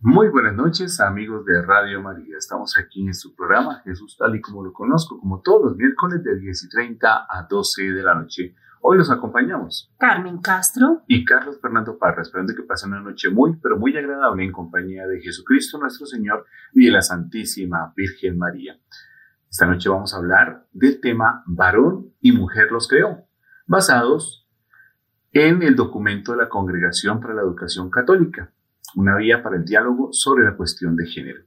Muy buenas noches, amigos de Radio María. Estamos aquí en su programa Jesús tal y como lo conozco, como todos los miércoles de 10 y 30 a 12 de la noche. Hoy los acompañamos Carmen Castro y Carlos Fernando Parra, esperando que pasen una noche muy, pero muy agradable en compañía de Jesucristo nuestro Señor y de la Santísima Virgen María. Esta noche vamos a hablar del tema varón y mujer los creó, basados en el documento de la Congregación para la Educación Católica, una vía para el diálogo sobre la cuestión de género.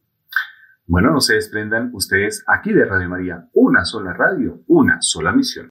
Bueno, no se desprendan ustedes aquí de Radio María, una sola radio, una sola misión.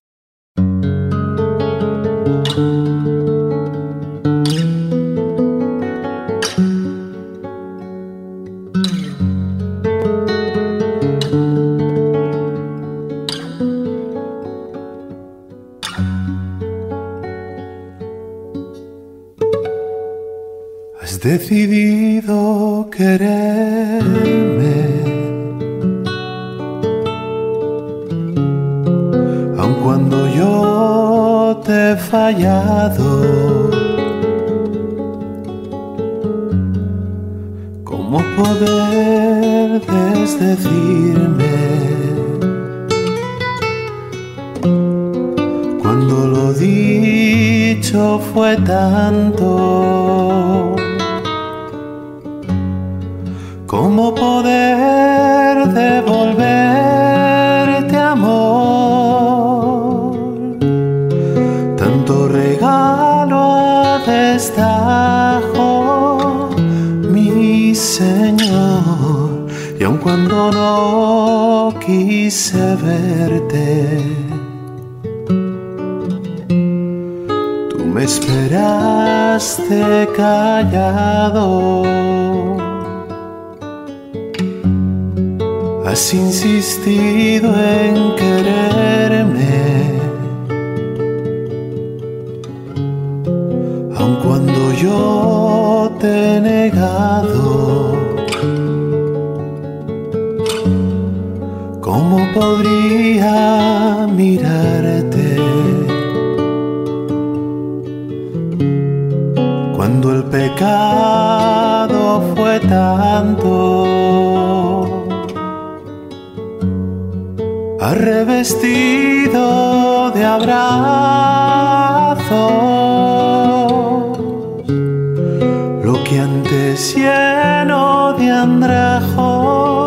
Lleno de andrajos,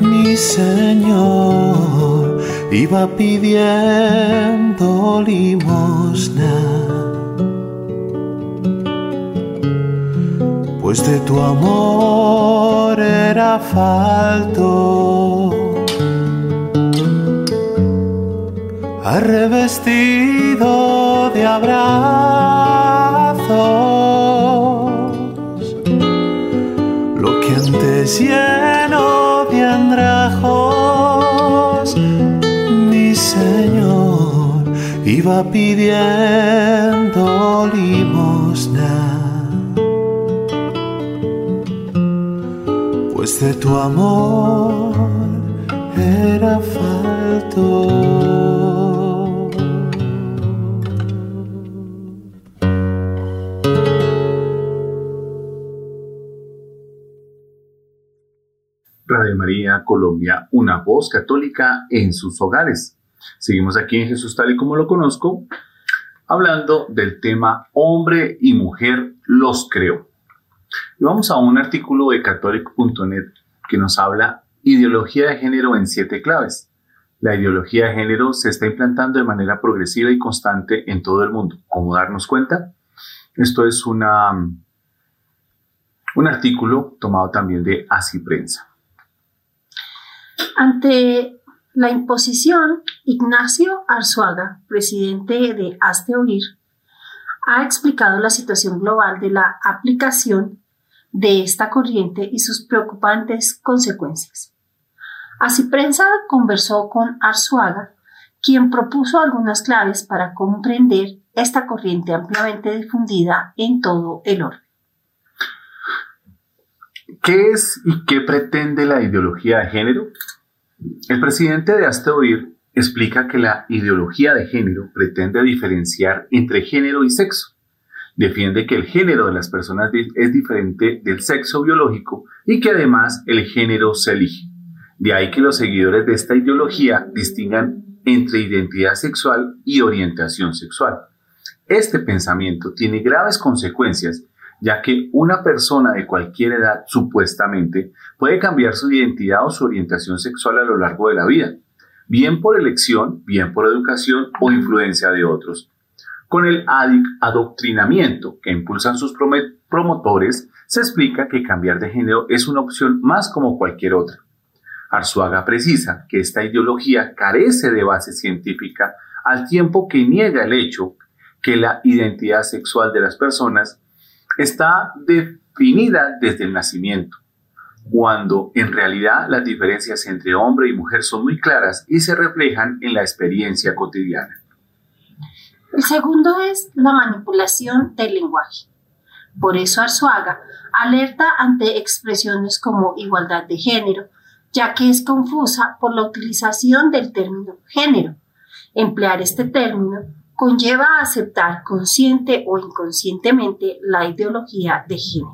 mi Señor iba pidiendo limosna. Pues de tu amor era falto revestido de abrazos, lleno de andrajos, mi Señor iba pidiendo limosna. Pues de tu amor era falto. María Colombia, una voz católica en sus hogares. Seguimos aquí en Jesús tal y como lo conozco, hablando del tema hombre y mujer los creó. Y vamos a un artículo de catholic.net que nos habla ideología de género en siete claves. La ideología de género se está implantando de manera progresiva y constante en todo el mundo. ¿Cómo darnos cuenta? Esto es una, un artículo tomado también de Así Prensa. Ante la imposición, Ignacio Arzuaga, presidente de Hazte Oír, ha explicado la situación global de la aplicación de esta corriente y sus preocupantes consecuencias. Así prensa conversó con Arzuaga, quien propuso algunas claves para comprender esta corriente ampliamente difundida en todo el orden. ¿Qué es y qué pretende la ideología de género? El presidente de Hazte Oír explica que la ideología de género pretende diferenciar entre género y sexo Defiende que el género de las personas es diferente del sexo biológico y que además el género se elige. De ahí que los seguidores de esta ideología distingan entre identidad sexual y orientación sexual. Este pensamiento tiene graves consecuencias ya que una persona de cualquier edad supuestamente puede cambiar su identidad o su orientación sexual a lo largo de la vida, bien por elección, bien por educación o influencia de otros. Con el adoctrinamiento que impulsan sus promotores, se explica que cambiar de género es una opción más como cualquier otra. Arzuaga precisa que esta ideología carece de base científica al tiempo que niega el hecho que la identidad sexual de las personas está definida desde el nacimiento, cuando en realidad las diferencias entre hombre y mujer son muy claras y se reflejan en la experiencia cotidiana. El segundo es la manipulación del lenguaje. Por eso Arzuaga alerta ante expresiones como igualdad de género, ya que es confusa por la utilización del término género. Emplear este término conlleva a aceptar consciente o inconscientemente la ideología de género.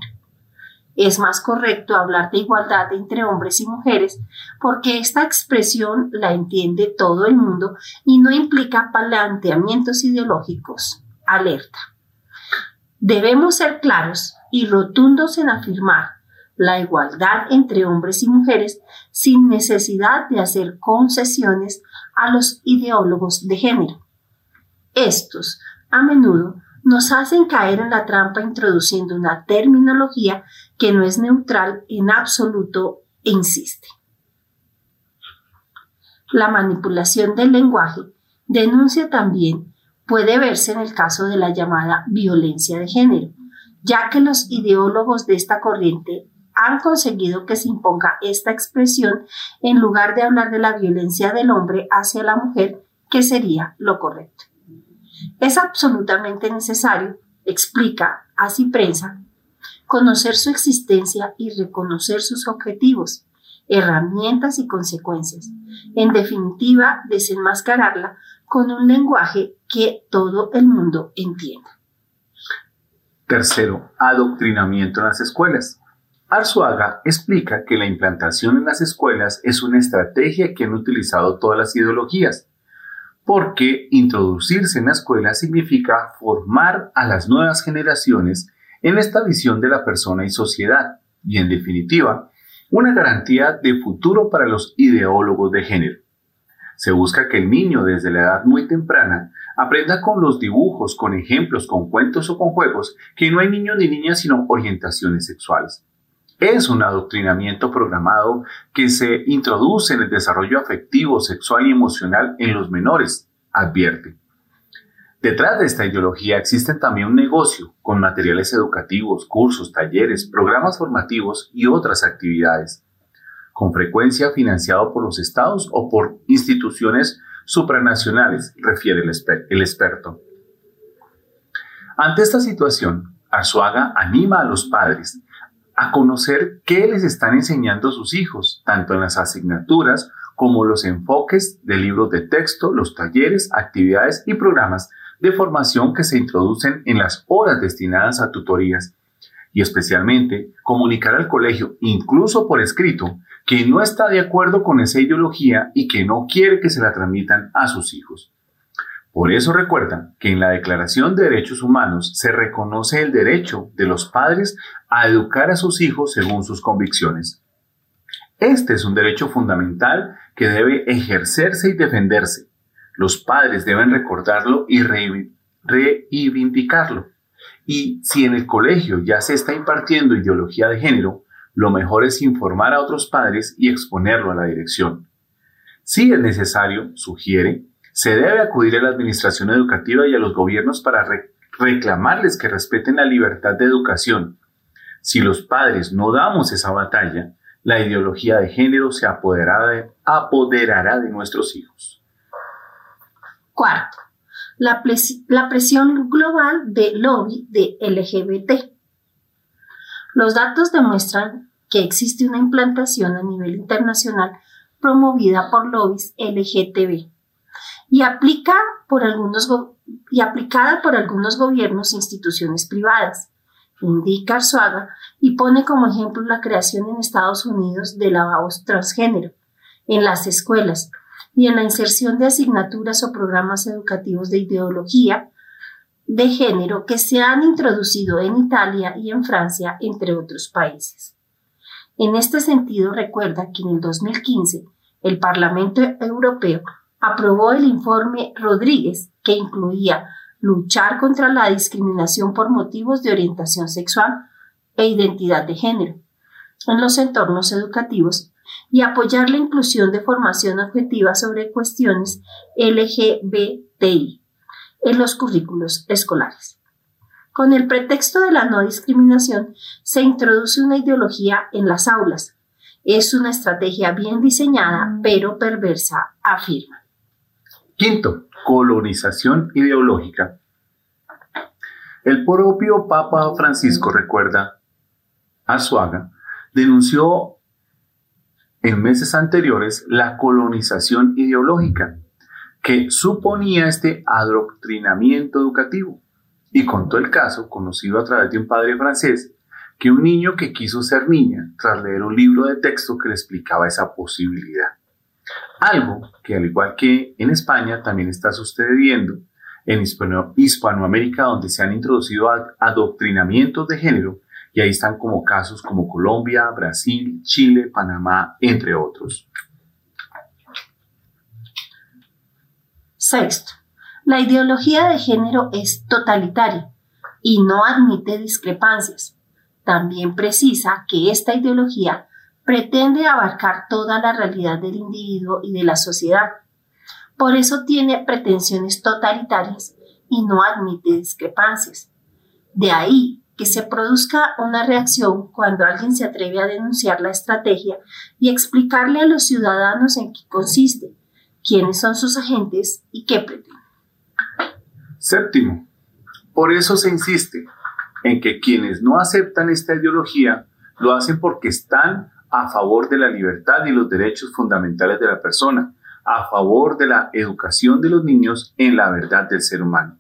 Es más correcto hablar de igualdad entre hombres y mujeres porque esta expresión la entiende todo el mundo y no implica planteamientos ideológicos. Alerta. Debemos ser claros y rotundos en afirmar la igualdad entre hombres y mujeres sin necesidad de hacer concesiones a los ideólogos de género. Estos, a menudo, nos hacen caer en la trampa introduciendo una terminología que no es neutral en absoluto e insiste. La manipulación del lenguaje denuncia también puede verse en el caso de la llamada violencia de género, ya que los ideólogos de esta corriente han conseguido que se imponga esta expresión en lugar de hablar de la violencia del hombre hacia la mujer, que sería lo correcto. Es absolutamente necesario, explica así prensa, conocer su existencia y reconocer sus objetivos, herramientas y consecuencias. En definitiva, desenmascararla con un lenguaje que todo el mundo entienda. Tercero, adoctrinamiento en las escuelas. Arzuaga explica que la implantación en las escuelas es una estrategia que han utilizado todas las ideologías, porque introducirse en la escuela significa formar a las nuevas generaciones en esta visión de la persona y sociedad, y en definitiva, una garantía de futuro para los ideólogos de género. Se busca que el niño desde la edad muy temprana aprenda con los dibujos, con ejemplos, con cuentos o con juegos que no hay niños ni niñas sino orientaciones sexuales es un adoctrinamiento programado que se introduce en el desarrollo afectivo, sexual y emocional en los menores, advierte. Detrás de esta ideología existe también un negocio con materiales educativos, cursos, talleres, programas formativos y otras actividades, con frecuencia financiado por los estados o por instituciones supranacionales, refiere el, experto. Ante esta situación, Arzuaga anima a los padres a conocer qué les están enseñando sus hijos, tanto en las asignaturas como los enfoques de libros de texto, los talleres, actividades y programas de formación que se introducen en las horas destinadas a tutorías y especialmente comunicar al colegio, incluso por escrito, que no está de acuerdo con esa ideología y que no quiere que se la transmitan a sus hijos. Por eso recuerdan que en la Declaración de Derechos Humanos se reconoce el derecho de los padres a educar a sus hijos según sus convicciones. Este es un derecho fundamental que debe ejercerse y defenderse. Los padres deben recordarlo y reivindicarlo. Y si en el colegio ya se está impartiendo ideología de género, lo mejor es informar a otros padres y exponerlo a la dirección. Si es necesario, sugiere, se debe acudir a la administración educativa y a los gobiernos para reclamarles que respeten la libertad de educación. Si los padres no damos esa batalla, la ideología de género se apoderará de, nuestros hijos. Cuarto, la, la presión global de lobby de LGBT. Los datos demuestran que existe una implantación a nivel internacional promovida por lobbies LGTB y, aplica por algunos y aplicada por algunos gobiernos e instituciones privadas, indica Arzuaga y pone como ejemplo la creación en Estados Unidos de lavabos transgénero en las escuelas y en la inserción de asignaturas o programas educativos de ideología de género que se han introducido en Italia y en Francia, entre otros países. En este sentido, recuerda que en el 2015 el Parlamento Europeo aprobó el informe Rodríguez que incluía luchar contra la discriminación por motivos de orientación sexual e identidad de género en los entornos educativos y apoyar la inclusión de formación objetiva sobre cuestiones LGBTI en los currículos escolares. Con el pretexto de la no discriminación, se introduce una ideología en las aulas. Es una estrategia bien diseñada, pero perversa, afirma. Quinto, colonización ideológica. El propio Papa Francisco, recuerda, Azuaga, denunció en meses anteriores la colonización ideológica que suponía este adoctrinamiento educativo y contó el caso, conocido a través de un padre francés, que un niño que quiso ser niña tras leer un libro de texto que le explicaba esa posibilidad. Algo que al igual que en España también está sucediendo en Hispanoamérica donde se han introducido adoctrinamientos de género y ahí están como casos como Colombia, Brasil, Chile, Panamá, entre otros. Sexto, la ideología de género es totalitaria y no admite discrepancias. También precisa que esta ideología pretende abarcar toda la realidad del individuo y de la sociedad. Por eso tiene pretensiones totalitarias y no admite discrepancias. De ahí que se produzca una reacción cuando alguien se atreve a denunciar la estrategia y explicarle a los ciudadanos en qué consiste, quiénes son sus agentes y qué pretenden. Séptimo, por eso se insiste en que quienes no aceptan esta ideología lo hacen porque están a favor de la libertad y los derechos fundamentales de la persona, a favor de la educación de los niños en la verdad del ser humano.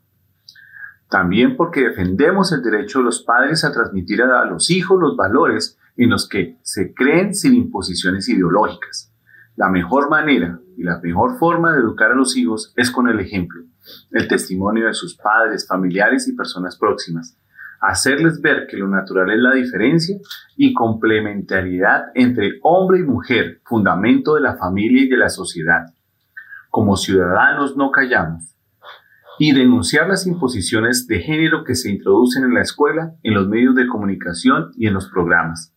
También porque defendemos el derecho de los padres a transmitir a los hijos los valores en los que se creen sin imposiciones ideológicas. La mejor manera y la mejor forma de educar a los hijos es con el ejemplo, el testimonio de sus padres, familiares y personas próximas. Hacerles ver que lo natural es la diferencia y complementariedad entre hombre y mujer, fundamento de la familia y de la sociedad. Como ciudadanos no callamos, y denunciar las imposiciones de género que se introducen en la escuela, en los medios de comunicación y en los programas.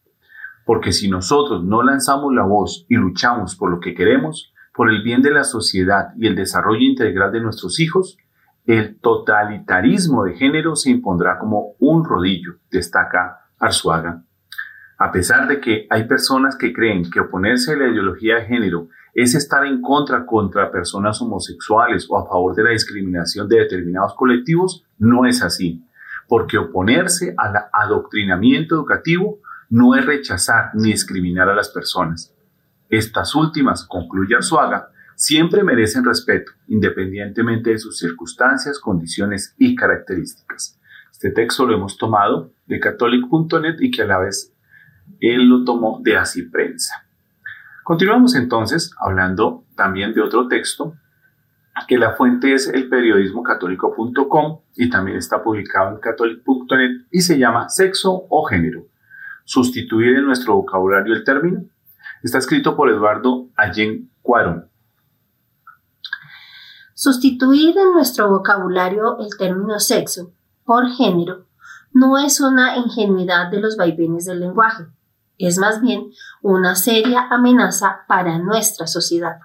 Porque si nosotros no lanzamos la voz y luchamos por lo que queremos, por el bien de la sociedad y el desarrollo integral de nuestros hijos, el totalitarismo de género se impondrá como un rodillo, destaca Arzuaga. A pesar de que hay personas que creen que oponerse a la ideología de género es estar en contra contra personas homosexuales o a favor de la discriminación de determinados colectivos, no es así, porque oponerse al adoctrinamiento educativo no es rechazar ni discriminar a las personas. Estas últimas, concluye Arzuaga, siempre merecen respeto, independientemente de sus circunstancias, condiciones y características. Este texto lo hemos tomado de catholic.net y que a la vez él lo tomó de Así Prensa. Continuamos entonces hablando también de otro texto, que la fuente es el periodismo católico.com y también está publicado en catholic.net y se llama Sexo o Género. Sustituir en nuestro vocabulario el término. Está escrito por Eduardo Allen Cuarón. Sustituir en nuestro vocabulario el término sexo por género no es una ingenuidad de los vaivenes del lenguaje es más bien una seria amenaza para nuestra sociedad.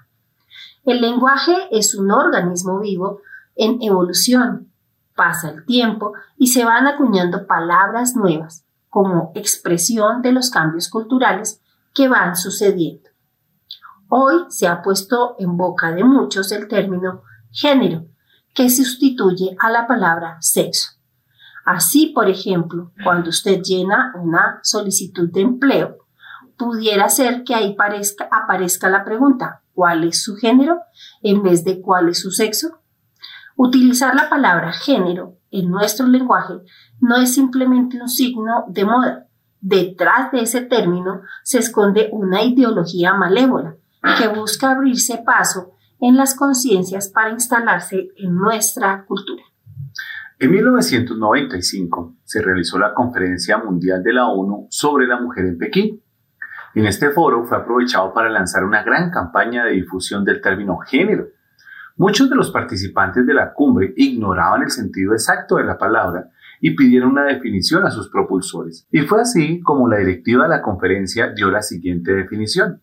El lenguaje es un organismo vivo en evolución. Pasa el tiempo y se van acuñando palabras nuevas como expresión de los cambios culturales que van sucediendo. Hoy se ha puesto en boca de muchos el término género, que sustituye a la palabra sexo. Así, por ejemplo, cuando usted llena una solicitud de empleo, pudiera ser que ahí aparezca la pregunta, cuál es su género en vez de cuál es su sexo? Utilizar la palabra género en nuestro lenguaje no es simplemente un signo de moda. Detrás de ese término se esconde una ideología malévola que busca abrirse paso en las conciencias para instalarse en nuestra cultura. En 1995 se realizó la Conferencia Mundial de la ONU sobre la Mujer en Pekín. En este foro fue aprovechado para lanzar una gran campaña de difusión del término género. Muchos de los participantes de la cumbre ignoraban el sentido exacto de la palabra y pidieron una definición a sus propulsores. Y fue así como la directiva de la conferencia dio la siguiente definición.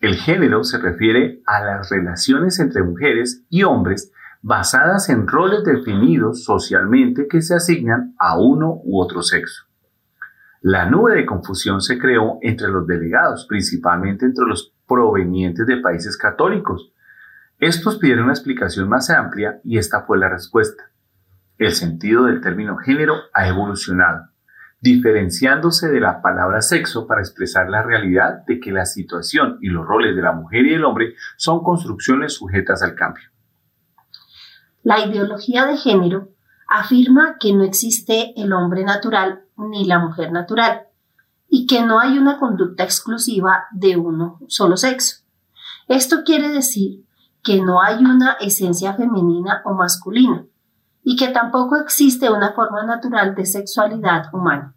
El género se refiere a las relaciones entre mujeres y hombres basadas en roles definidos socialmente que se asignan a uno u otro sexo. La nube de confusión se creó entre los delegados, principalmente entre los provenientes de países católicos. Estos pidieron una explicación más amplia y esta fue la respuesta. El sentido del término género ha evolucionado, diferenciándose de la palabra sexo para expresar la realidad de que la situación y los roles de la mujer y el hombre son construcciones sujetas al cambio. La ideología de género afirma que no existe el hombre natural ni la mujer natural y que no hay una conducta exclusiva de uno solo sexo. Esto quiere decir que no hay una esencia femenina o masculina y que tampoco existe una forma natural de sexualidad humana.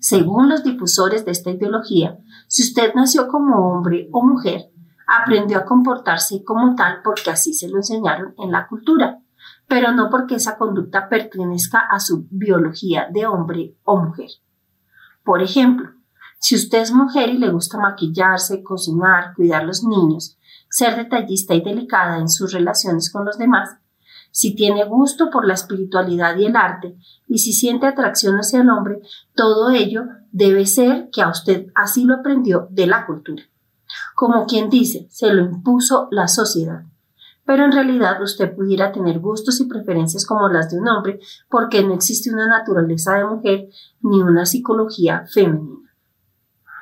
Según los difusores de esta ideología, si usted nació como hombre o mujer, aprendió a comportarse como tal porque así se lo enseñaron en la cultura, pero no porque esa conducta pertenezca a su biología de hombre o mujer. Por ejemplo, si usted es mujer y le gusta maquillarse, cocinar, cuidar los niños, ser detallista y delicada en sus relaciones con los demás, si tiene gusto por la espiritualidad y el arte, y si siente atracción hacia el hombre, todo ello debe ser que a usted así lo aprendió de la cultura como quien dice, se lo impuso la sociedad. Pero en realidad usted pudiera tener gustos y preferencias como las de un hombre porque no existe una naturaleza de mujer ni una psicología femenina.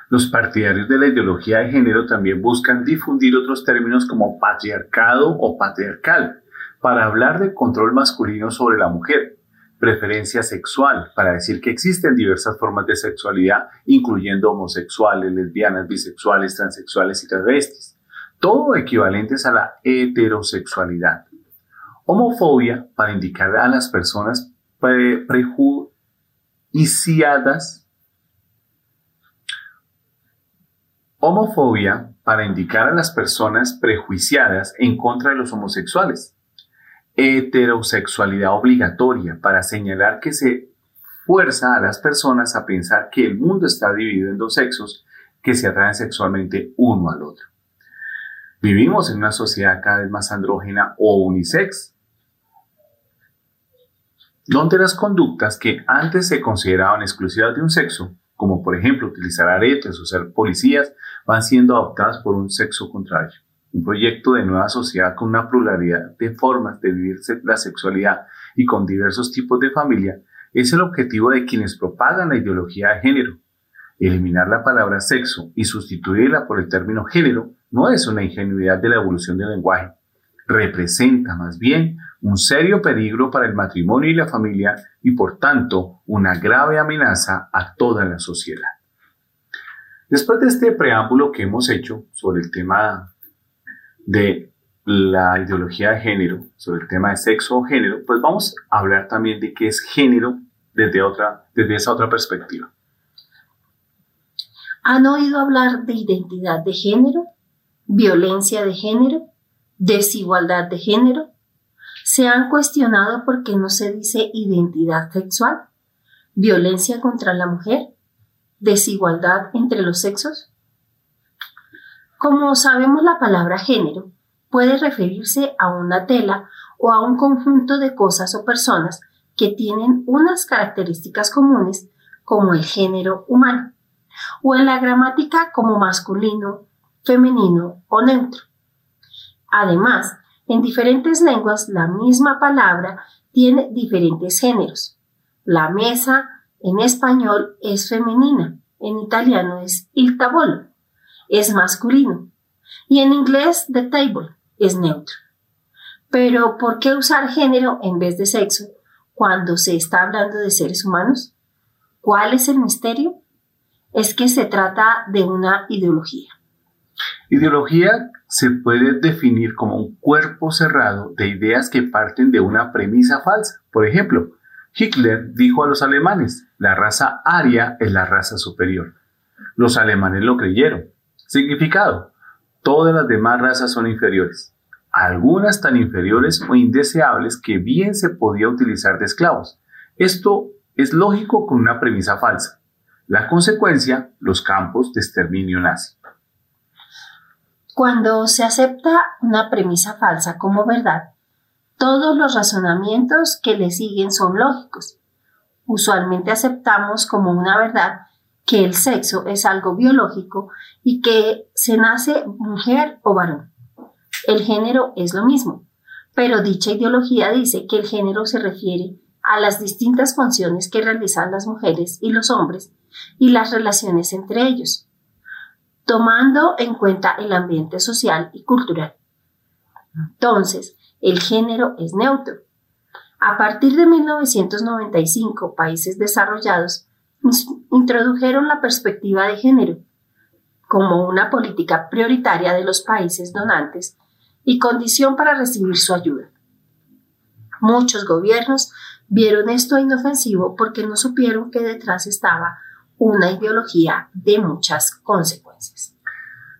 Los partidarios de la ideología de género también buscan difundir otros términos como patriarcado o patriarcal para hablar de control masculino sobre la mujer, preferencia sexual, para decir que existen diversas formas de sexualidad, incluyendo homosexuales, lesbianas, bisexuales, transexuales y travestis, todo equivalentes a la heterosexualidad. Homofobia, para indicar a las personas prejuiciadas. Homofobia para indicar a las personas prejuiciadas en contra de los homosexuales heterosexualidad obligatoria para señalar que se fuerza a las personas a pensar que el mundo está dividido en dos sexos que se atraen sexualmente uno al otro. Vivimos en una sociedad cada vez más andrógena o unisex, donde las conductas que antes se consideraban exclusivas de un sexo, como por ejemplo utilizar aretes o ser policías, van siendo adoptadas por un sexo contrario un proyecto de nueva sociedad con una pluralidad de formas de vivir la sexualidad y con diversos tipos de familia, es el objetivo de quienes propagan la ideología de género. Eliminar la palabra sexo y sustituirla por el término género no es una ingenuidad de la evolución del lenguaje. Representa más bien un serio peligro para el matrimonio y la familia y por tanto una grave amenaza a toda la sociedad. Después de este preámbulo que hemos hecho sobre el tema de la ideología de género, sobre el tema de sexo o género, pues vamos a hablar también de qué es género desde, otra, desde esa otra perspectiva. ¿Han oído hablar de identidad de género, violencia de género, desigualdad de género? ¿Se han cuestionado por qué no se dice identidad sexual, violencia contra la mujer, desigualdad entre los sexos? Como sabemos, la palabra género puede referirse a una tela o a un conjunto de cosas o personas que tienen unas características comunes como el género humano, o en la gramática como masculino, femenino o neutro. Además, en diferentes lenguas la misma palabra tiene diferentes géneros. La mesa en español es femenina, en italiano es il tavolo es masculino. Y en inglés, the table es neutro. Pero ¿por qué usar género en vez de sexo cuando se está hablando de seres humanos? ¿Cuál es el misterio? Es que se trata de una ideología. Ideología se puede definir como un cuerpo cerrado de ideas que parten de una premisa falsa. Por ejemplo, Hitler dijo a los alemanes, la raza aria es la raza superior. Los alemanes lo creyeron. Significado, todas las demás razas son inferiores. Algunas tan inferiores o indeseables que bien se podía utilizar de esclavos. Esto es lógico con una premisa falsa. La consecuencia, los campos de exterminio nazi. Cuando se acepta una premisa falsa como verdad, todos los razonamientos que le siguen son lógicos. Usualmente aceptamos como una verdad que el sexo es algo biológico y que se nace mujer o varón. El género es lo mismo, pero dicha ideología dice que el género se refiere a las distintas funciones que realizan las mujeres y los hombres y las relaciones entre ellos tomando en cuenta el ambiente social y cultural. Entonces, el género es neutro. A partir de 1995, países desarrollados introdujeron la perspectiva de género como una política prioritaria de los países donantes y condición para recibir su ayuda. Muchos gobiernos vieron esto inofensivo porque no supieron que detrás estaba una ideología de muchas consecuencias.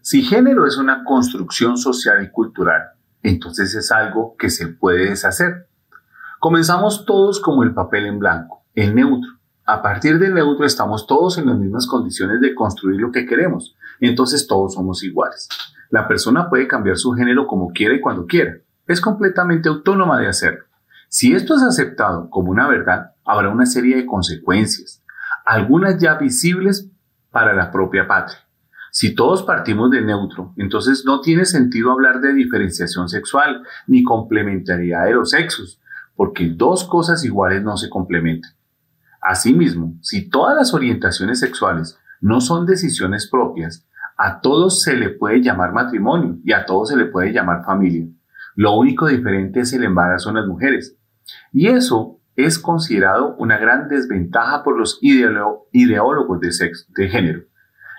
Si género es una construcción social y cultural, entonces es algo que se puede deshacer. Comenzamos todos como el papel en blanco, el neutro. A partir del neutro estamos todos en las mismas condiciones de construir lo que queremos, entonces todos somos iguales. La persona puede cambiar su género como quiera y cuando quiera. Es completamente autónoma de hacerlo. Si esto es aceptado como una verdad, habrá una serie de consecuencias algunas ya visibles para la propia patria. Si todos partimos de neutro, entonces no tiene sentido hablar de diferenciación sexual ni complementariedad de los sexos, porque dos cosas iguales no se complementan. Asimismo, si todas las orientaciones sexuales no son decisiones propias, a todos se le puede llamar matrimonio y a todos se le puede llamar familia. Lo único diferente es el embarazo en las mujeres. Y eso es considerado una gran desventaja por los ideólogos de, sexo, de género.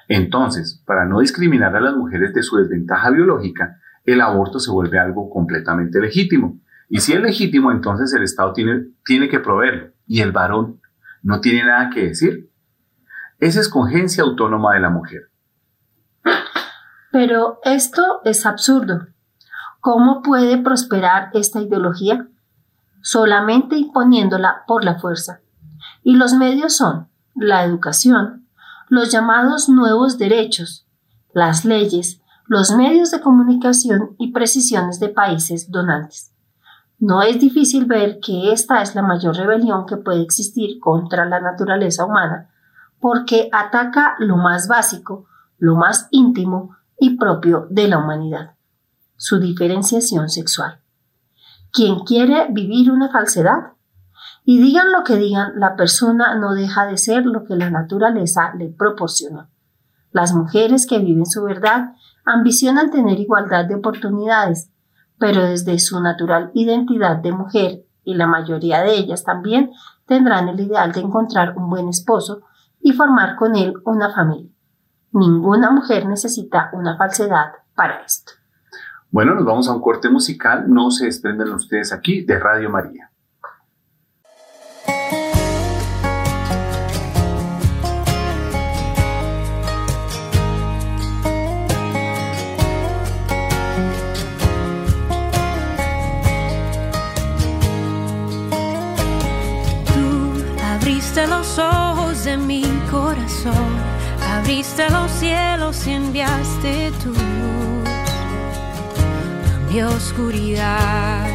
Entonces, para no discriminar a las mujeres de su desventaja biológica, el aborto se vuelve algo completamente legítimo. Y si es legítimo, entonces el Estado tiene, tiene que proveerlo. Y el varón no tiene nada que decir. Es escogencia autónoma de la mujer. Pero esto es absurdo. ¿Cómo puede prosperar esta ideología? solamente imponiéndola por la fuerza. Y los medios son la educación, los llamados nuevos derechos, las leyes, los medios de comunicación y precisiones de países donantes. No es difícil ver que esta es la mayor rebelión que puede existir contra la naturaleza humana, porque ataca lo más básico, lo más íntimo y propio de la humanidad, su diferenciación sexual quien quiere vivir una falsedad. Y digan lo que digan, la persona no deja de ser lo que la naturaleza le proporciona. Las mujeres que viven su verdad ambicionan tener igualdad de oportunidades, pero desde su natural identidad de mujer, y la mayoría de ellas también tendrán el ideal de encontrar un buen esposo y formar con él una familia. Ninguna mujer necesita una falsedad para esto. Bueno, nos vamos a un corte musical. No se desprendan ustedes aquí de Radio María. Abriste los ojos de mi corazón, abriste los cielos y enviaste tu mi oscuridad.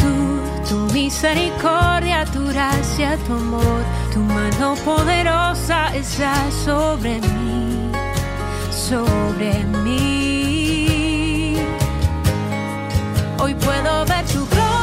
Tú, tu misericordia, tu gracia, tu amor, tu mano poderosa está sobre mí, sobre mí. Hoy puedo ver tu gloria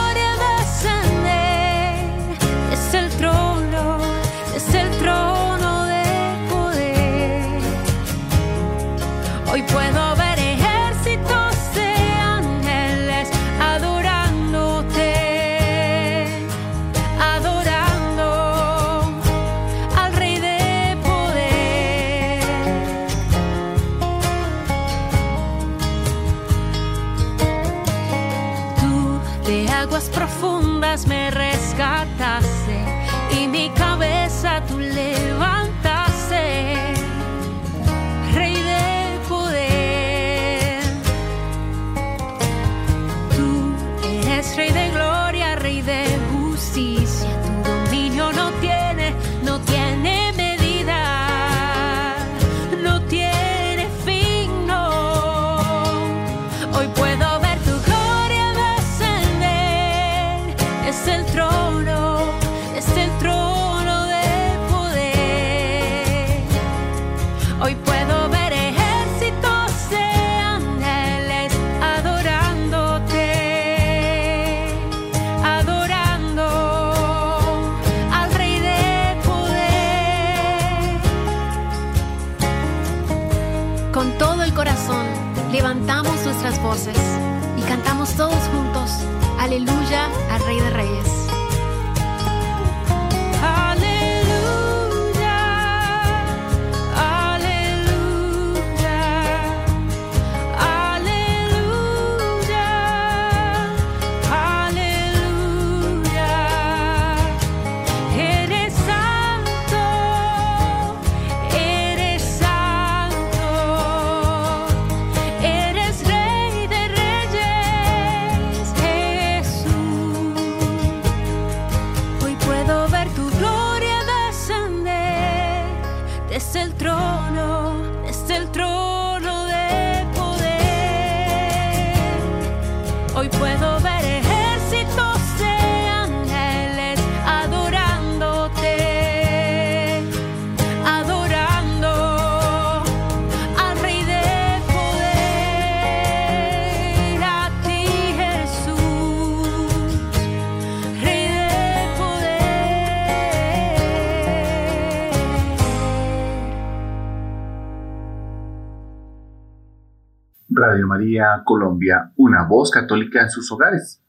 María Colombia, una voz católica en sus hogares.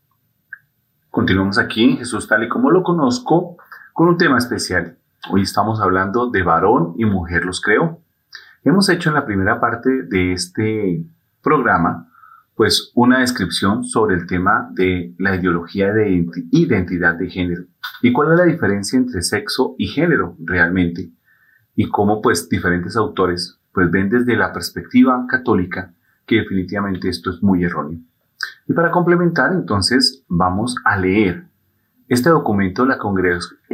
Continuamos aquí en Jesús tal y como lo conozco con un tema especial. Hoy estamos hablando de varón y mujer los creó. Hemos hecho en la primera parte de este programa pues una descripción sobre el tema de la ideología de identi- identidad de género y cuál es la diferencia entre sexo y género realmente y cómo pues diferentes autores pues ven desde la perspectiva católica definitivamente esto es muy erróneo. Y para complementar, entonces, vamos a leer este documento de la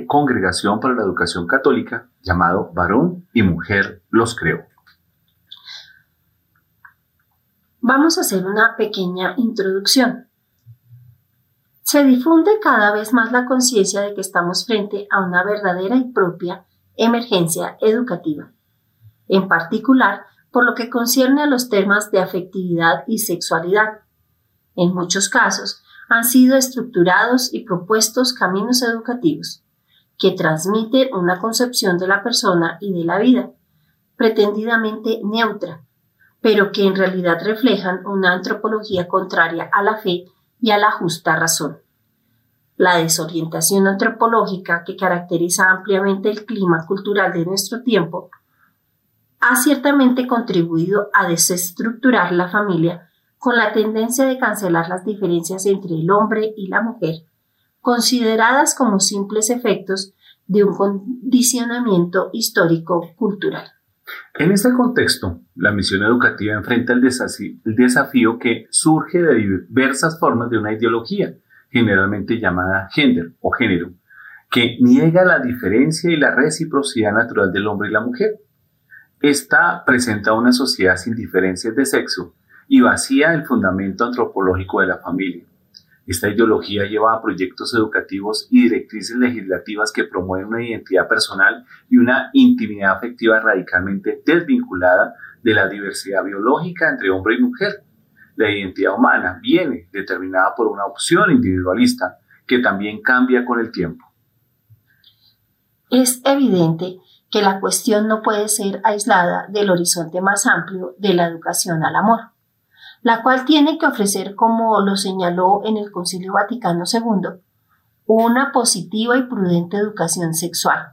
Congregación para la Educación Católica llamado Varón y Mujer los creó. Vamos a hacer una pequeña introducción. Se difunde cada vez más la conciencia de que estamos frente a una verdadera y propia emergencia educativa, en particular por lo que concierne a los temas de afectividad y sexualidad. En muchos casos han sido estructurados y propuestos caminos educativos que transmiten una concepción de la persona y de la vida, pretendidamente neutra, pero que en realidad reflejan una antropología contraria a la fe y a la justa razón. La desorientación antropológica que caracteriza ampliamente el clima cultural de nuestro tiempo ha ciertamente contribuido a desestructurar la familia con la tendencia de cancelar las diferencias entre el hombre y la mujer, consideradas como simples efectos de un condicionamiento histórico-cultural. En este contexto, la misión educativa enfrenta el desafío, que surge de diversas formas de una ideología, generalmente llamada gender o género, que niega la diferencia y la reciprocidad natural del hombre y la mujer. Esta presenta una sociedad sin diferencias de sexo y vacía el fundamento antropológico de la familia. Esta ideología lleva a proyectos educativos y directrices legislativas que promueven una identidad personal y una intimidad afectiva radicalmente desvinculada de la diversidad biológica entre hombre y mujer. La identidad humana viene determinada por una opción individualista que también cambia con el tiempo. Es evidente que la cuestión no puede ser aislada del horizonte más amplio de la educación al amor, la cual tiene que ofrecer, como lo señaló en el Concilio Vaticano II, una positiva y prudente educación sexual,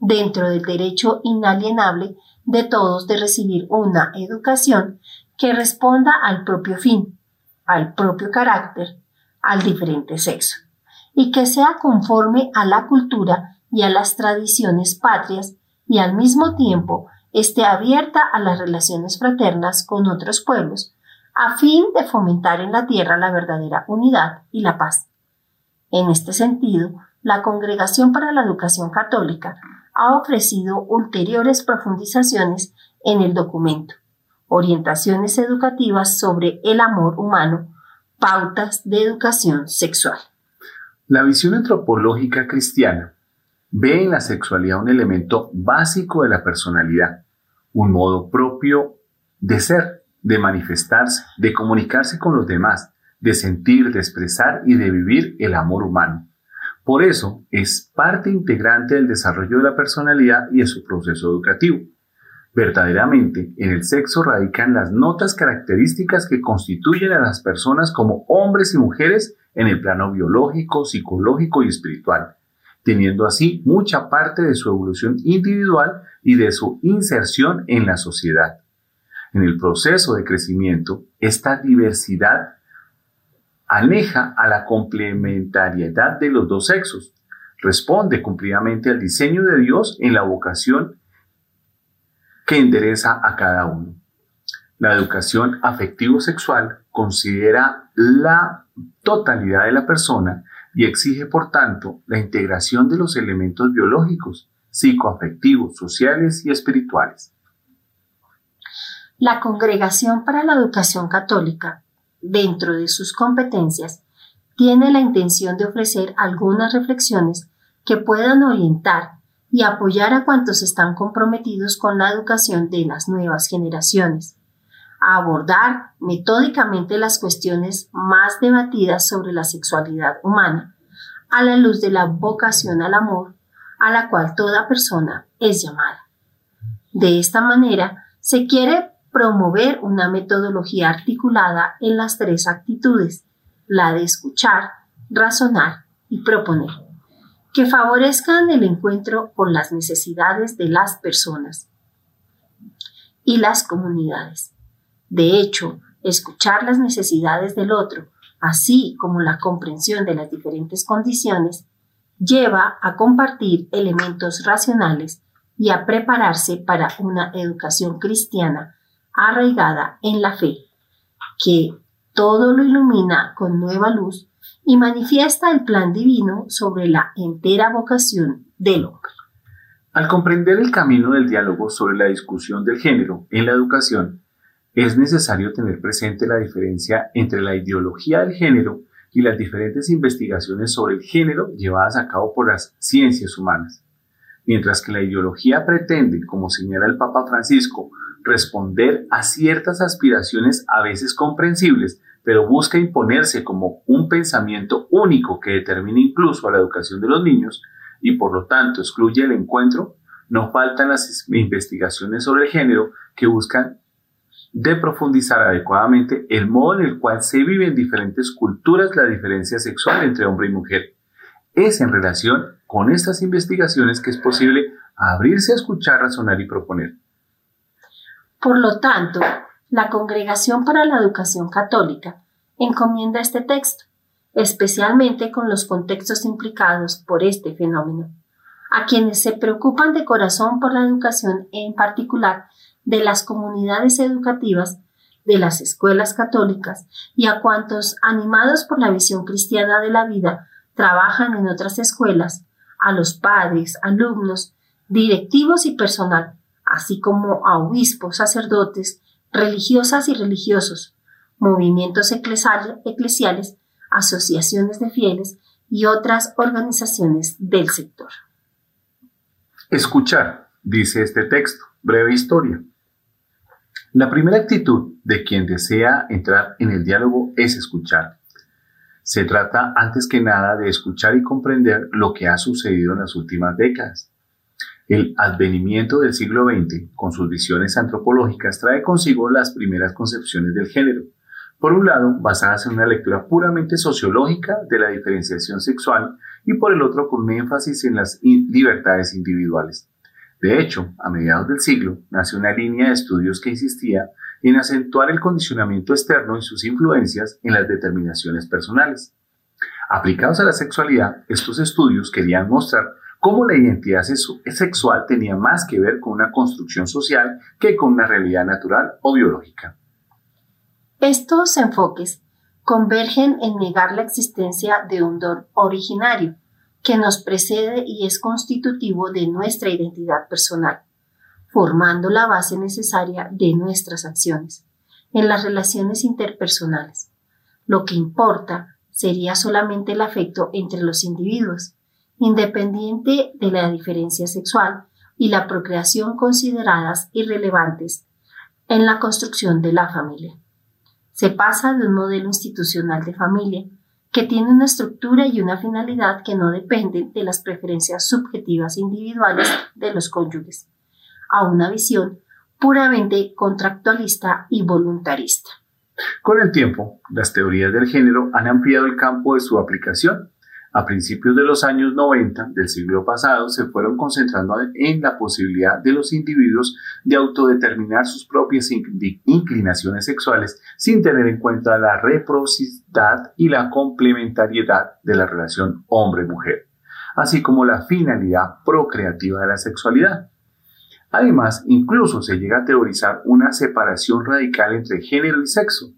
dentro del derecho inalienable de todos de recibir una educación que responda al propio fin, al propio carácter, al diferente sexo, y que sea conforme a la cultura y a las tradiciones patrias y al mismo tiempo esté abierta a las relaciones fraternas con otros pueblos, a fin de fomentar en la tierra la verdadera unidad y la paz. En este sentido, la Congregación para la Educación Católica ha ofrecido ulteriores profundizaciones en el documento, orientaciones educativas sobre el amor humano, pautas de educación sexual. La visión antropológica cristiana ve en la sexualidad un elemento básico de la personalidad, un modo propio de ser, de manifestarse, de comunicarse con los demás, de sentir, de expresar y de vivir el amor humano. Por eso es parte integrante del desarrollo de la personalidad y de su proceso educativo. Verdaderamente, en el sexo radican las notas características que constituyen a las personas como hombres y mujeres en el plano biológico, psicológico y espiritual, teniendo así mucha parte de su evolución individual y de su inserción en la sociedad. En el proceso de crecimiento, esta diversidad aneja a la complementariedad de los dos sexos, responde cumplidamente al diseño de Dios en la vocación que endereza a cada uno. La educación afectivo-sexual considera la totalidad de la persona y exige, por tanto, la integración de los elementos biológicos, psicoafectivos, sociales y espirituales. La Congregación para la Educación Católica, dentro de sus competencias, tiene la intención de ofrecer algunas reflexiones que puedan orientar y apoyar a cuantos están comprometidos con la educación de las nuevas generaciones, a abordar metódicamente las cuestiones más debatidas sobre la sexualidad humana, a la luz de la vocación al amor, a la cual toda persona es llamada. De esta manera, se quiere promover una metodología articulada en las tres actitudes, la de escuchar, razonar y proponer que favorezcan el encuentro con las necesidades de las personas y las comunidades. De hecho, escuchar las necesidades del otro, así como la comprensión de las diferentes condiciones, lleva a compartir elementos racionales y a prepararse para una educación cristiana arraigada en la fe, que todo lo ilumina con nueva luz y manifiesta el plan divino sobre la entera vocación del hombre. Al comprender el camino del diálogo sobre la discusión del género en la educación, es necesario tener presente la diferencia entre la ideología del género y las diferentes investigaciones sobre el género llevadas a cabo por las ciencias humanas. Mientras que la ideología pretende, como señala el Papa Francisco, responder a ciertas aspiraciones a veces comprensibles pero busca imponerse como un pensamiento único que determine incluso a la educación de los niños y por lo tanto excluye el encuentro, no faltan las investigaciones sobre el género que buscan de profundizar adecuadamente el modo en el cual se vive en diferentes culturas la diferencia sexual entre hombre y mujer. Es en relación con estas investigaciones que es posible abrirse a escuchar, razonar y proponer. Por lo tanto, la Congregación para la Educación Católica encomienda este texto, especialmente con los contextos implicados por este fenómeno, a quienes se preocupan de corazón por la educación en particular de las comunidades educativas de las escuelas católicas y a cuantos, animados por la visión cristiana de la vida, trabajan en otras escuelas, a los padres, alumnos, directivos y personal, así como a obispos, sacerdotes, religiosas y religiosos, movimientos eclesiales, asociaciones de fieles y otras organizaciones del sector. Escuchar, dice este texto, breve historia. La primera actitud de quien desea entrar en el diálogo es escuchar. Se trata antes que nada de escuchar y comprender lo que ha sucedido en las últimas décadas el advenimiento del siglo XX, con sus visiones antropológicas, trae consigo las primeras concepciones del género. Por un lado, basadas en una lectura puramente sociológica de la diferenciación sexual y por el otro con énfasis en las libertades individuales. De hecho, a mediados del siglo nació una línea de estudios que insistía en acentuar el condicionamiento externo y sus influencias en las determinaciones personales. Aplicados a la sexualidad, estos estudios querían mostrar cómo la identidad sexual tenía más que ver con una construcción social que con una realidad natural o biológica. Estos enfoques convergen en negar la existencia de un don originario que nos precede y es constitutivo de nuestra identidad personal, formando la base necesaria de nuestras acciones en las relaciones interpersonales. Lo que importa sería solamente el afecto entre los individuos, independiente de la diferencia sexual y la procreación consideradas irrelevantes en la construcción de la familia. Se pasa de un modelo institucional de familia que tiene una estructura y una finalidad que no dependen de las preferencias subjetivas individuales de los cónyuges, a una visión puramente contractualista y voluntarista. Con el tiempo, las teorías del género han ampliado el campo de su aplicación. A principios de los años 90 del siglo pasado se fueron concentrando en la posibilidad de los individuos de autodeterminar sus propias inclinaciones sexuales sin tener en cuenta la reciprocidad y la complementariedad de la relación hombre-mujer, así como la finalidad procreativa de la sexualidad. Además, incluso se llega a teorizar una separación radical entre género y sexo,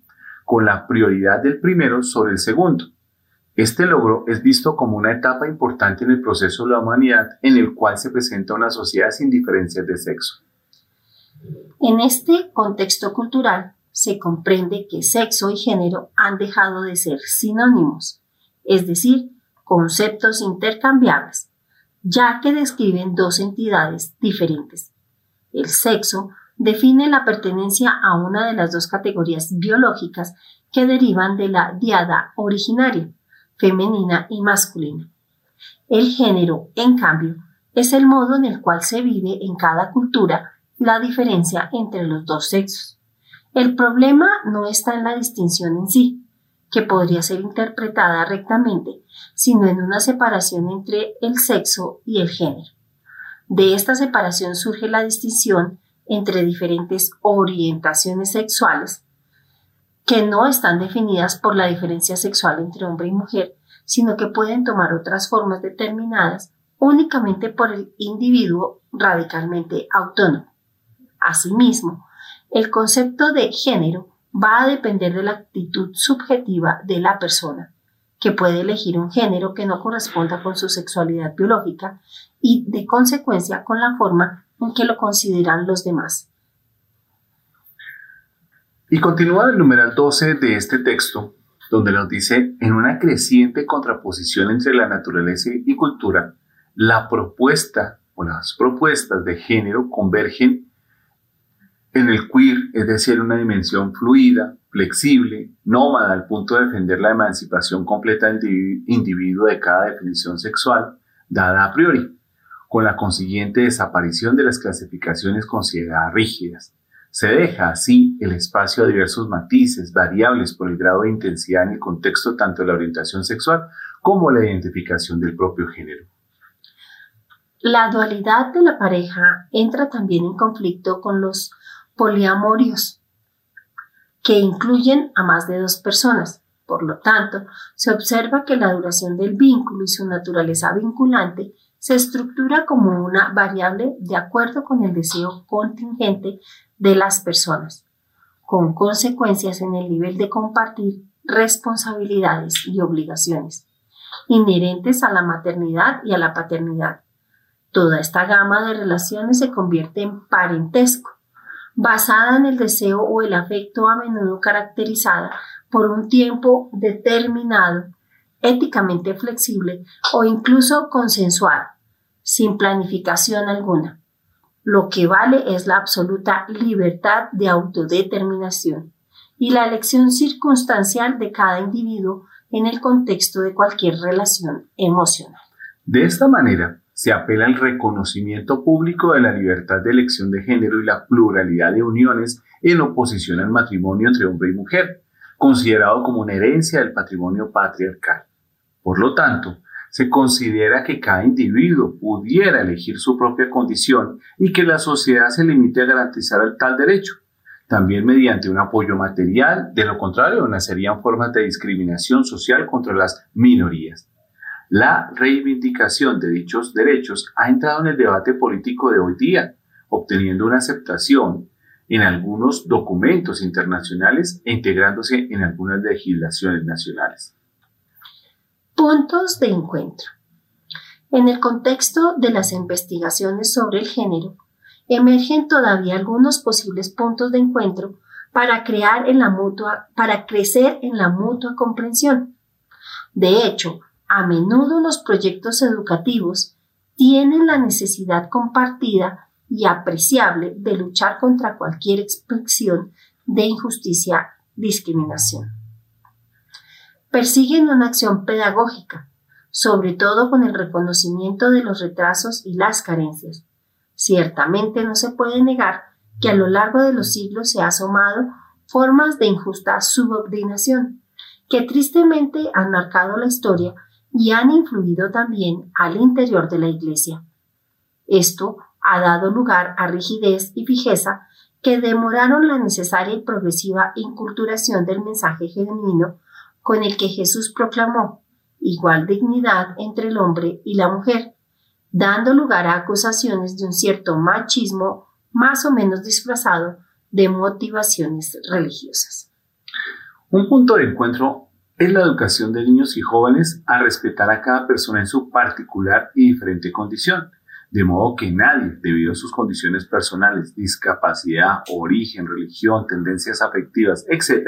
con la prioridad del primero sobre el segundo. Este logro es visto como una etapa importante en el proceso de la humanidad en el cual se presenta una sociedad sin diferencias de sexo. En este contexto cultural se comprende que sexo y género han dejado de ser sinónimos, es decir, conceptos intercambiables, ya que describen dos entidades diferentes el sexo, define la pertenencia a una de las dos categorías biológicas que derivan de la diada originaria, femenina y masculina. El género, en cambio, es el modo en el cual se vive en cada cultura la diferencia entre los dos sexos. El problema no está en la distinción en sí, que podría ser interpretada rectamente, sino en una separación entre el sexo y el género. De esta separación surge la distinción entre diferentes orientaciones sexuales que no están definidas por la diferencia sexual entre hombre y mujer, sino que pueden tomar otras formas determinadas únicamente por el individuo radicalmente autónomo. Asimismo, el concepto de género va a depender de la actitud subjetiva de la persona, que puede elegir un género que no corresponda con su sexualidad biológica y, de consecuencia, con la forma en que lo consideran los demás. Y continúa el numeral 12 de este texto, donde nos dice, en una creciente contraposición entre la naturaleza y cultura, la propuesta o las propuestas de género convergen en el queer, es decir, una dimensión fluida, flexible, nómada al punto de defender la emancipación completa del individuo de cada definición sexual dada a priori, con la consiguiente desaparición de las clasificaciones consideradas rígidas. Se deja así el espacio a diversos matices variables por el grado de intensidad en el contexto tanto de la orientación sexual como la identificación del propio género. La dualidad de la pareja entra también en conflicto con los poliamorios, que incluyen a más de dos personas. Por lo tanto, se observa que la duración del vínculo y su naturaleza vinculante se estructura como una variable de acuerdo con el deseo contingente de las personas, con consecuencias en el nivel de compartir responsabilidades y obligaciones inherentes a la maternidad y a la paternidad. Toda esta gama de relaciones se convierte en parentesco, basada en el deseo o el afecto a menudo caracterizada por un tiempo determinado, éticamente flexible o incluso consensuado, sin planificación alguna. Lo que vale es la absoluta libertad de autodeterminación y la elección circunstancial de cada individuo en el contexto de cualquier relación emocional. De esta manera, se apela al reconocimiento público de la libertad de elección de género y la pluralidad de uniones en oposición al matrimonio entre hombre y mujer, considerado como una herencia del patrimonio patriarcal. Por lo tanto, se considera que cada individuo pudiera elegir su propia condición y que la sociedad se limite a garantizar el tal derecho, también mediante un apoyo material, de lo contrario nacerían formas de discriminación social contra las minorías. La reivindicación de dichos derechos ha entrado en el debate político de hoy día, obteniendo una aceptación en algunos documentos internacionales e integrándose en algunas legislaciones nacionales. Puntos de encuentro. En el contexto de las investigaciones sobre el género, emergen todavía algunos posibles puntos de encuentro para crear en la mutua, para crecer en la mutua comprensión. De hecho, a menudo los proyectos educativos tienen la necesidad compartida y apreciable de luchar contra cualquier expresión de injusticia, discriminación. Persiguen una acción pedagógica, sobre todo con el reconocimiento de los retrasos y las carencias. Ciertamente no se puede negar que a lo largo de los siglos se ha asomado formas de injusta subordinación, que tristemente han marcado la historia y han influido también al interior de la Iglesia. Esto ha dado lugar a rigidez y fijeza que demoraron la necesaria y progresiva inculturación del mensaje genuino con el que Jesús proclamó igual dignidad entre el hombre y la mujer, dando lugar a acusaciones de un cierto machismo más o menos disfrazado de motivaciones religiosas. Un punto de encuentro es la educación de niños y jóvenes a respetar a cada persona en su particular y diferente condición, de modo que nadie, debido a sus condiciones personales, discapacidad, origen, religión, tendencias afectivas, etc.,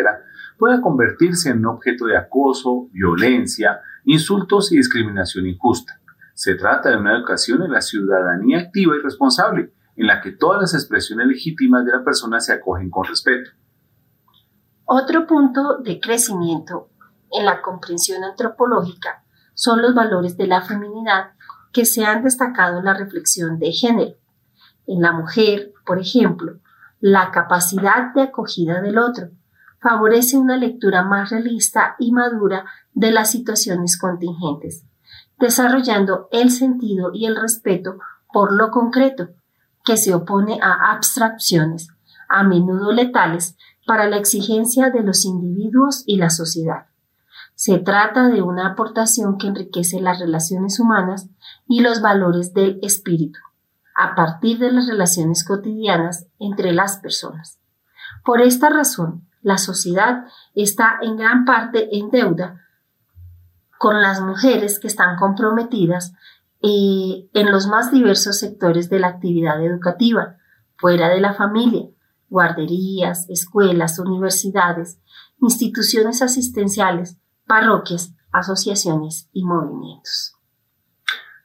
pueda convertirse en un objeto de acoso, violencia, insultos y discriminación injusta. Se trata de una educación en la ciudadanía activa y responsable, en la que todas las expresiones legítimas de la persona se acogen con respeto. Otro punto de crecimiento en la comprensión antropológica son los valores de la feminidad que se han destacado en la reflexión de género. En la mujer, por ejemplo, la capacidad de acogida del otro favorece una lectura más realista y madura de las situaciones contingentes, desarrollando el sentido y el respeto por lo concreto, que se opone a abstracciones, a menudo letales, para la exigencia de los individuos y la sociedad. Se trata de una aportación que enriquece las relaciones humanas y los valores del espíritu, a partir de las relaciones cotidianas entre las personas. Por esta razón, la sociedad está en gran parte en deuda con las mujeres que están comprometidas eh, en los más diversos sectores de la actividad educativa, fuera de la familia, guarderías, escuelas, universidades, instituciones asistenciales, parroquias, asociaciones y movimientos.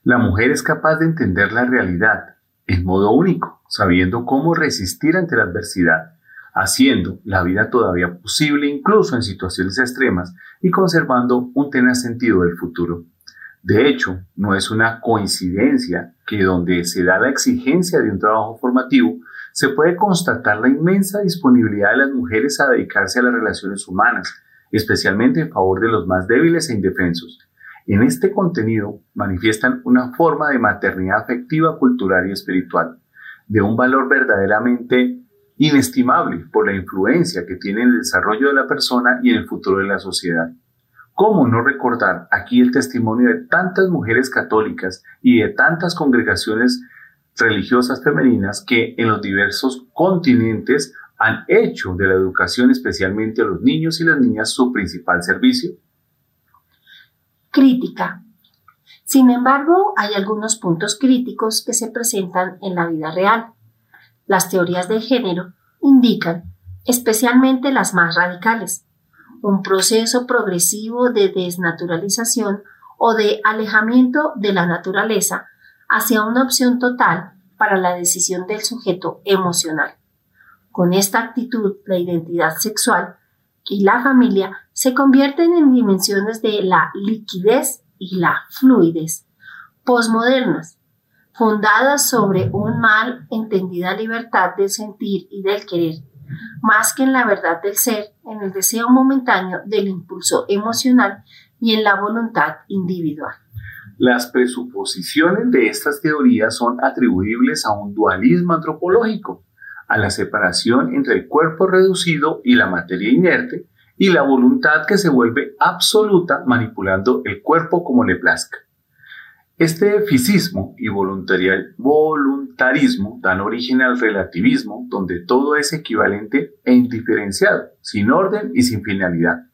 La mujer es capaz de entender la realidad en modo único, sabiendo cómo resistir ante la adversidad, haciendo la vida todavía posible incluso en situaciones extremas y conservando un tenaz sentido del futuro. De hecho, no es una coincidencia que donde se da la exigencia de un trabajo formativo, se puede constatar la inmensa disponibilidad de las mujeres a dedicarse a las relaciones humanas, especialmente en favor de los más débiles e indefensos. En este contenido manifiestan una forma de maternidad afectiva, cultural y espiritual, de un valor verdaderamente inestimable por la influencia que tiene en el desarrollo de la persona y en el futuro de la sociedad. ¿Cómo no recordar aquí el testimonio de tantas mujeres católicas y de tantas congregaciones religiosas femeninas que en los diversos continentes han hecho de la educación, especialmente a los niños y las niñas, su principal servicio? Crítica. Sin embargo, hay algunos puntos críticos que se presentan en la vida real. Las teorías de género indican, especialmente las más radicales, un proceso progresivo de desnaturalización o de alejamiento de la naturaleza hacia una opción total para la decisión del sujeto emocional. Con esta actitud, la identidad sexual y la familia se convierten en dimensiones de la liquidez y la fluidez posmodernas, fundadas sobre un mal entendida libertad del sentir y del querer, más que en la verdad del ser, en el deseo momentáneo del impulso emocional y en la voluntad individual. Las presuposiciones de estas teorías son atribuibles a un dualismo antropológico, a la separación entre el cuerpo reducido y la materia inerte, y la voluntad que se vuelve absoluta manipulando el cuerpo como le plazca. Este fisismo y voluntarismo dan origen al relativismo, donde todo es equivalente e indiferenciado, sin orden y sin finalidad.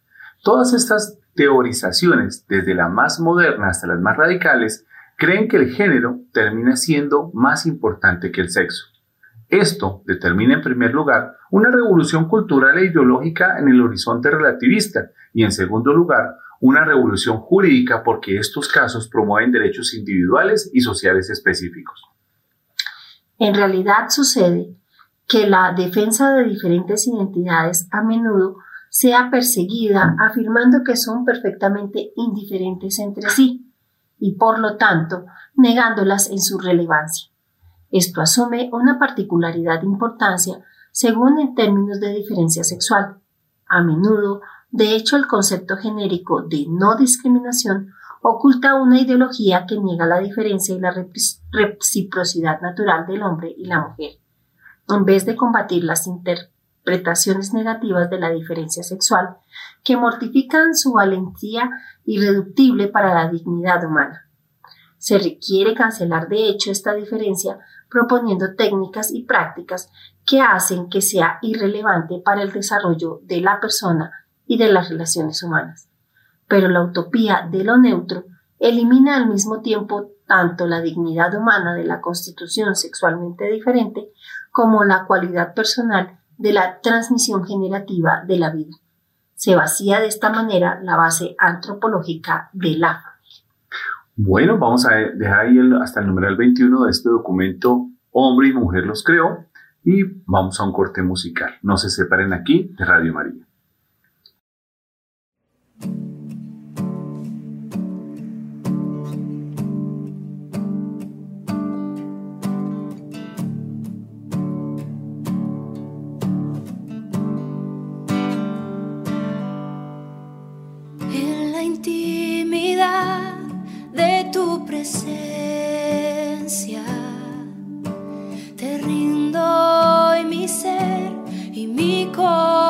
Todas estas teorizaciones, desde la más moderna hasta las más radicales, creen que el género termina siendo más importante que el sexo. Esto determina en primer lugar una revolución cultural e ideológica en el horizonte relativista y en segundo lugar una revolución jurídica porque estos casos promueven derechos individuales y sociales específicos. En realidad sucede que la defensa de diferentes identidades a menudo sea perseguida afirmando que son perfectamente indiferentes entre sí y por lo tanto negándolas en su relevancia. Esto asume una particularidad de importancia según en términos de diferencia sexual. A menudo, de hecho, el concepto genérico de no discriminación oculta una ideología que niega la diferencia y la reciprocidad natural del hombre y la mujer, en vez de combatir las interpretaciones negativas de la diferencia sexual que mortifican su valentía irreductible para la dignidad humana. Se requiere cancelar de hecho esta diferencia proponiendo técnicas y prácticas que hacen que sea irrelevante para el desarrollo de la persona y de las relaciones humanas. Pero la utopía de lo neutro elimina al mismo tiempo tanto la dignidad humana de la constitución sexualmente diferente como la cualidad personal de la transmisión generativa de la vida. Se vacía de esta manera la base antropológica de la familia. Bueno, vamos a dejar ahí el- hasta el numeral 21 de este documento Hombre y Mujer los creó y vamos a un corte musical. No se separen aquí de Radio María. Presencia, te rindo mi ser y mi corazón.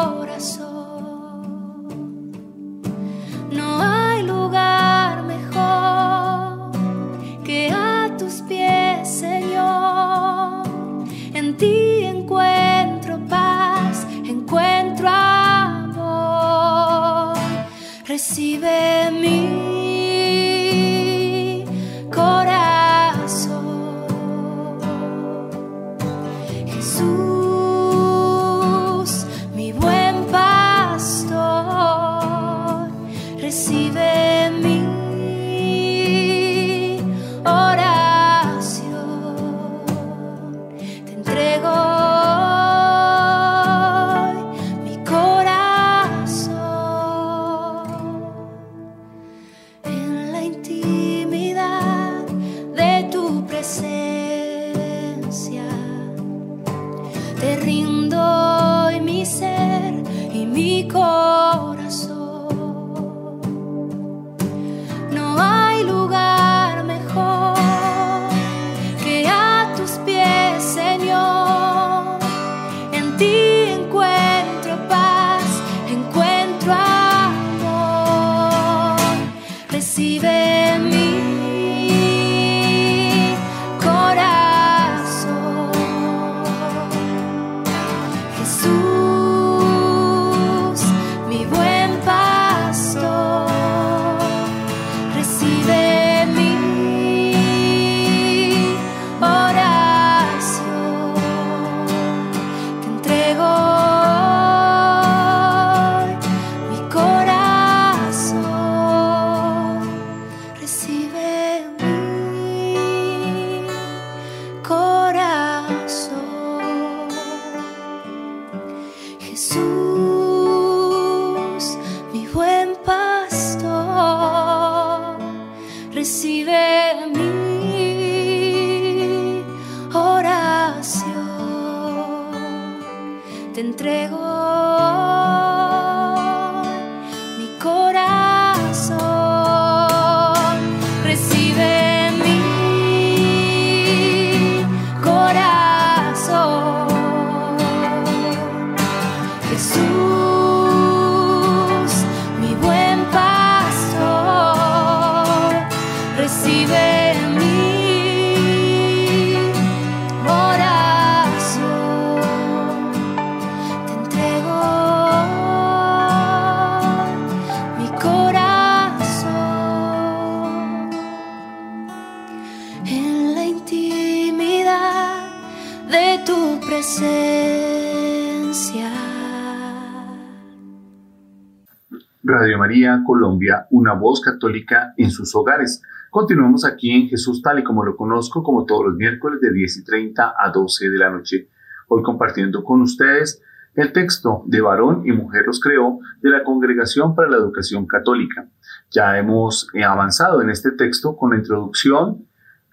Una voz católica en sus hogares. Continuamos aquí en Jesús tal y como lo conozco, como todos los miércoles de 10 y 30 a 12 de la noche. Hoy compartiendo con ustedes el texto de varón y mujer los creó de la Congregación para la Educación Católica. Ya hemos avanzado en este texto con la introducción,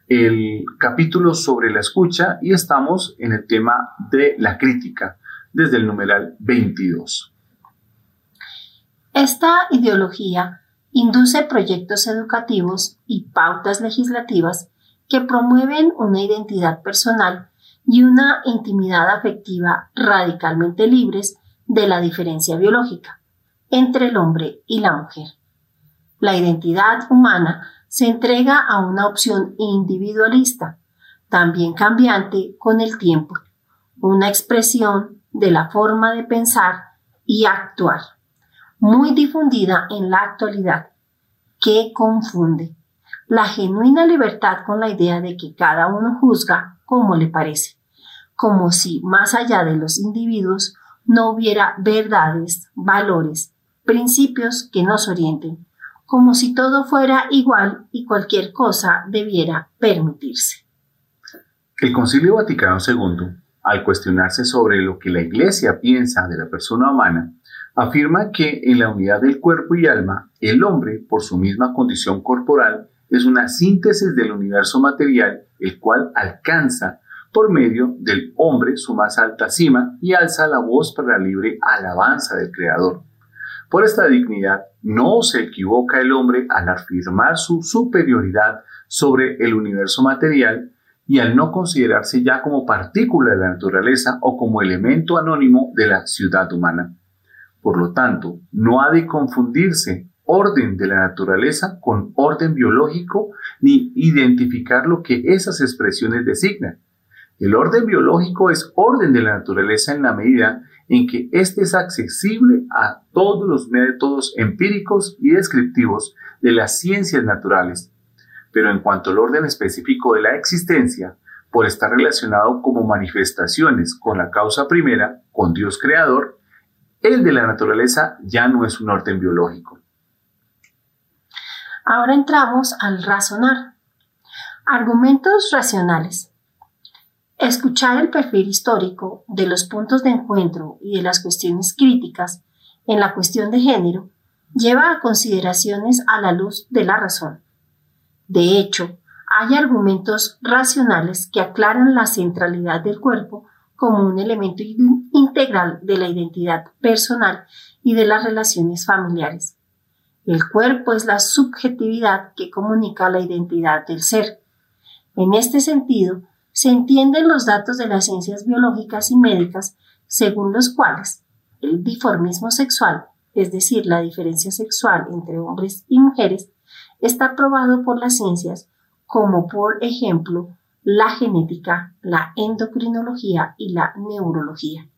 el capítulo sobre la escucha y estamos en el tema de la crítica desde el numeral 22. Esta ideología induce proyectos educativos y pautas legislativas que promueven una identidad personal y una intimidad afectiva radicalmente libres de la diferencia biológica entre el hombre y la mujer. La identidad humana se entrega a una opción individualista, también cambiante con el tiempo, una expresión de la forma de pensar y actuar, muy difundida en la actualidad, que confunde la genuina libertad con la idea de que cada uno juzga como le parece, como si más allá de los individuos no hubiera verdades, valores, principios que nos orienten, como si todo fuera igual y cualquier cosa debiera permitirse. El Concilio Vaticano II, al cuestionarse sobre lo que la Iglesia piensa de la persona humana, afirma que en la unidad del cuerpo y alma, el hombre, por su misma condición corporal, es una síntesis del universo material, el cual alcanza por medio del hombre su más alta cima y alza la voz para la libre alabanza del Creador. Por esta dignidad no se equivoca el hombre al afirmar su superioridad sobre el universo material y al no considerarse ya como partícula de la naturaleza o como elemento anónimo de la ciudad humana. Por lo tanto, no ha de confundirse orden de la naturaleza con orden biológico ni identificar lo que esas expresiones designan. El orden biológico es orden de la naturaleza en la medida en que éste es accesible a todos los métodos empíricos y descriptivos de las ciencias naturales. Pero en cuanto al orden específico de la existencia, por estar relacionado como manifestaciones con la causa primera, con Dios creador, el de la naturaleza ya no es un orden biológico. Ahora entramos al razonar. Argumentos racionales. Escuchar el perfil histórico de los puntos de encuentro y de las cuestiones críticas en la cuestión de género lleva a consideraciones a la luz de la razón. De hecho, hay argumentos racionales que aclaran la centralidad del cuerpo como un elemento integral de la identidad personal y de las relaciones familiares. El cuerpo es la subjetividad que comunica la identidad del ser. En este sentido, se entienden los datos de las ciencias biológicas y médicas según los cuales el diformismo sexual, es decir, la diferencia sexual entre hombres y mujeres, está probado por las ciencias como por ejemplo la genética, la endocrinología y la neurología.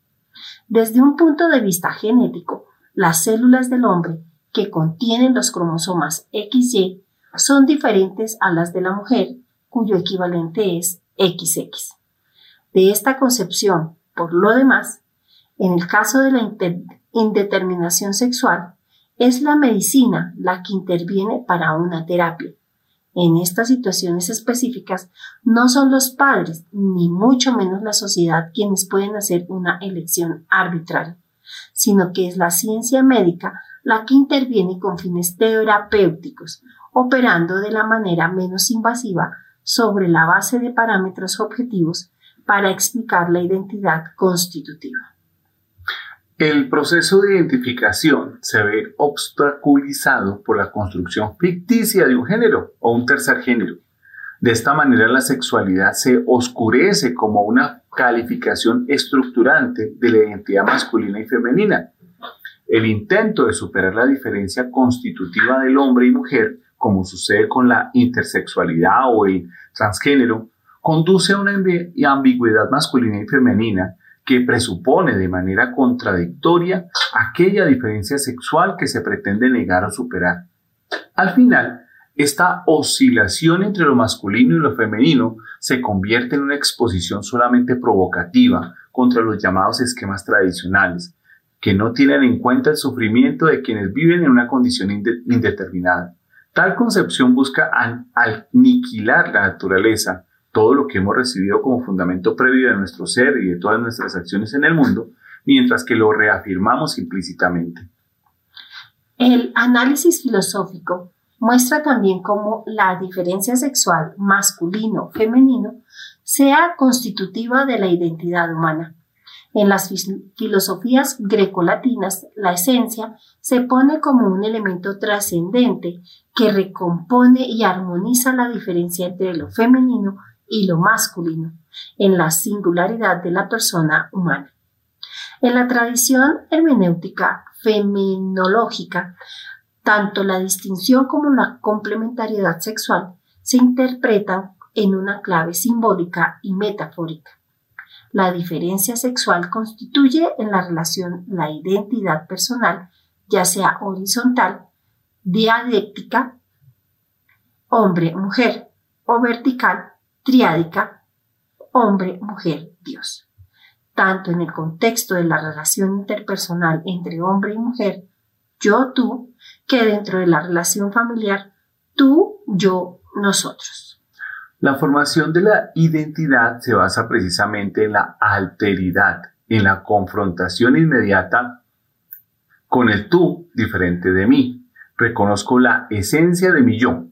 Desde un punto de vista genético, las células del hombre que contienen los cromosomas XY son diferentes a las de la mujer, cuyo equivalente es XX. De esta concepción, por lo demás, en el caso de la indeterminación sexual, es la medicina la que interviene para una terapia. En estas situaciones específicas no son los padres, ni mucho menos la sociedad quienes pueden hacer una elección arbitraria, sino que es la ciencia médica la que interviene con fines terapéuticos, operando de la manera menos invasiva sobre la base de parámetros objetivos para explicar la identidad constitutiva. El proceso de identificación se ve obstaculizado por la construcción ficticia de un género o un tercer género. De esta manera la sexualidad se oscurece como una calificación estructurante de la identidad masculina y femenina. El intento de superar la diferencia constitutiva del hombre y mujer como sucede con la intersexualidad o el transgénero, conduce a una ambigüedad masculina y femenina que presupone de manera contradictoria aquella diferencia sexual que se pretende negar o superar. Al final, Esta oscilación entre lo masculino y lo femenino se convierte en una exposición solamente provocativa contra los llamados esquemas tradicionales, que no tienen en cuenta el sufrimiento de quienes viven en una condición indeterminada. Tal concepción busca aniquilar la naturaleza, todo lo que hemos recibido como fundamento previo de nuestro ser y de todas nuestras acciones en el mundo, mientras que lo reafirmamos implícitamente. El análisis filosófico muestra también cómo la diferencia sexual masculino-femenino sea constitutiva de la identidad humana. En las filosofías grecolatinas, la esencia se pone como un elemento trascendente que recompone y armoniza la diferencia entre lo femenino y lo masculino en la singularidad de la persona humana. En la tradición hermenéutica feminológica, tanto la distinción como la complementariedad sexual se interpretan en una clave simbólica y metafórica. La diferencia sexual constituye en la relación la identidad personal, ya sea horizontal, dialéctica, hombre-mujer, o vertical, triádica, hombre-mujer-dios. Tanto en el contexto de la relación interpersonal entre hombre y mujer, yo-tú, que dentro de la relación familiar, tú, yo, nosotros. La formación de la identidad se basa precisamente en la alteridad, en la confrontación inmediata con el tú diferente de mí. Reconozco la esencia de mi yo.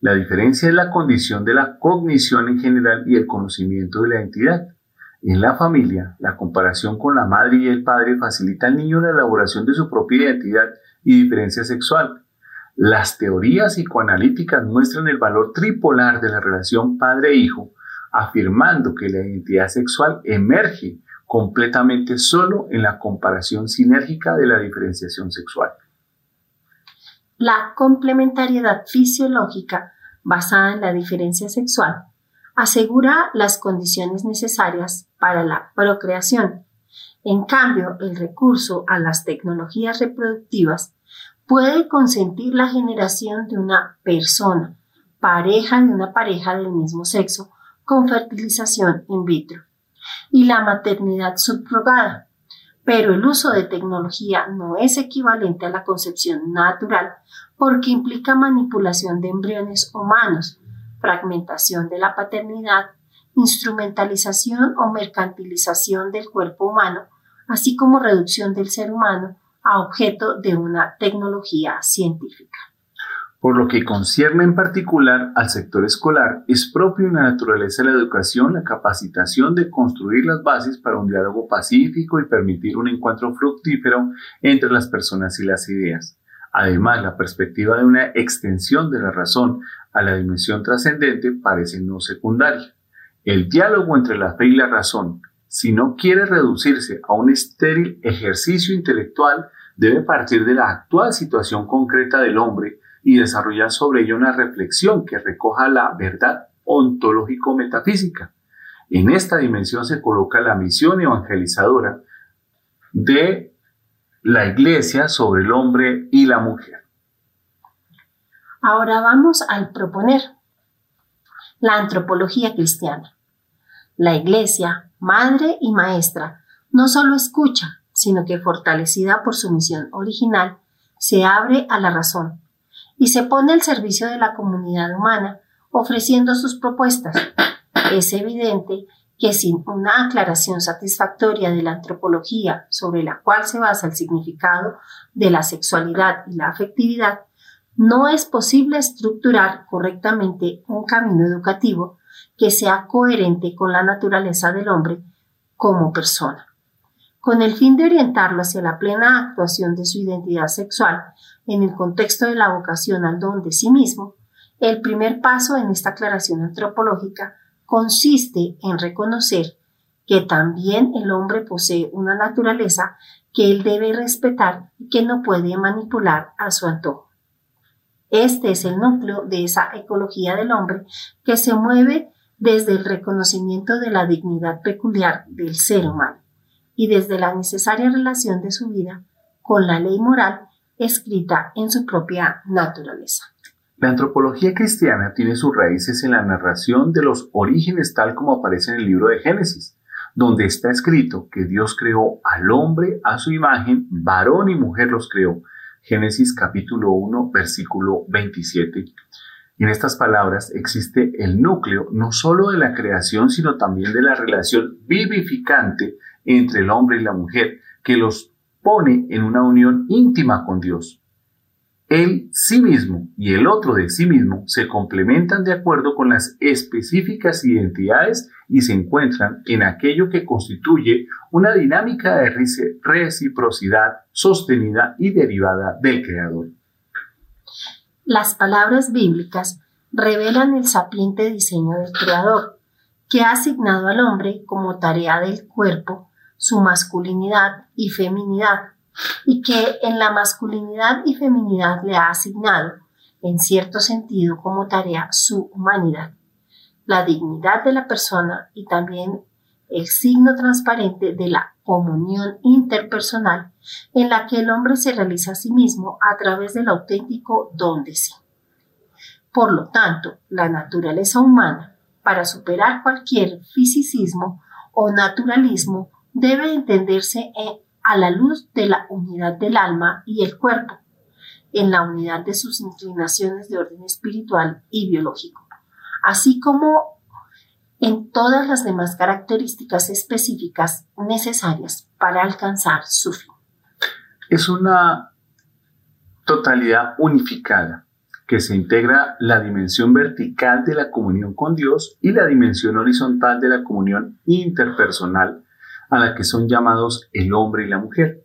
La diferencia es la condición de la cognición en general y el conocimiento de la identidad. En la familia, la comparación con la madre y el padre facilita al niño la elaboración de su propia identidad y diferencia sexual. Las teorías psicoanalíticas muestran el valor tripolar de la relación padre-hijo, afirmando que la identidad sexual emerge completamente solo en la comparación sinérgica de la diferenciación sexual. La complementariedad fisiológica basada en la diferencia sexual asegura las condiciones necesarias para la procreación. En cambio, el recurso a las tecnologías reproductivas puede consentir la generación de una persona, pareja de una pareja del mismo sexo, con fertilización in vitro, y la maternidad subrogada. Pero el uso de tecnología no es equivalente a la concepción natural porque implica manipulación de embriones humanos, fragmentación de la paternidad, instrumentalización o mercantilización del cuerpo humano, así como reducción del ser humano a objeto de una tecnología científica. Por lo que concierne en particular al sector escolar, es propio en la naturaleza de la educación la capacitación de construir las bases para un diálogo pacífico y permitir un encuentro fructífero entre las personas y las ideas. Además, la perspectiva de una extensión de la razón a la dimensión trascendente parece no secundaria. El diálogo entre la fe y la razón, si no quiere reducirse a un estéril ejercicio intelectual, debe partir de la actual situación concreta del hombre y desarrollar sobre ello una reflexión que recoja la verdad ontológico-metafísica. En esta dimensión se coloca la misión evangelizadora de la iglesia sobre el hombre y la mujer. Ahora vamos al proponer. La antropología cristiana. La iglesia, madre y maestra, no solo escucha, sino que fortalecida por su misión original, se abre a la razón y se pone al servicio de la comunidad humana, ofreciendo sus propuestas. Es evidente que sin una aclaración satisfactoria de la antropología sobre la cual se basa el significado de la sexualidad y la afectividad, no es posible estructurar correctamente un camino educativo que sea coherente con la naturaleza del hombre como persona. Con el fin de orientarlo hacia la plena actuación de su identidad sexual en el contexto de la vocación al don de sí mismo, el primer paso en esta aclaración antropológica consiste en reconocer que también el hombre posee una naturaleza que él debe respetar y que no puede manipular a su antojo. Este es el núcleo de esa ecología del hombre que se mueve desde el reconocimiento de la dignidad peculiar del ser humano y desde la necesaria relación de su vida con la ley moral escrita en su propia naturaleza. La antropología cristiana tiene sus raíces en la narración de los orígenes tal como aparece en el libro de Génesis, donde está escrito que Dios creó al hombre a su imagen, varón y mujer los creó. Génesis capítulo 1, versículo 27. En estas palabras existe el núcleo no solo de la creación, sino también de la relación vivificante entre el hombre y la mujer, que los pone en una unión íntima con Dios. Él sí mismo y el otro de sí mismo se complementan de acuerdo con las específicas identidades y se encuentran en aquello que constituye una dinámica de reciprocidad sostenida y derivada del Creador. Las palabras bíblicas revelan el sapiente diseño del Creador, que ha asignado al hombre como tarea del cuerpo su masculinidad y feminidad y que en la masculinidad y feminidad le ha asignado, en cierto sentido, como tarea su humanidad, la dignidad de la persona y también el signo transparente de la comunión interpersonal en la que el hombre se realiza a sí mismo a través del auténtico don de sí. Por lo tanto, la naturaleza humana, para superar cualquier fisicismo o naturalismo, debe entenderse en a la luz de la unidad del alma y el cuerpo, en la unidad de sus inclinaciones de orden espiritual y biológico, así como en todas las demás características específicas necesarias para alcanzar su fin. Es una totalidad unificada que se integra la dimensión vertical de la comunión con Dios y la dimensión horizontal de la comunión interpersonal a la que son llamados el hombre y la mujer.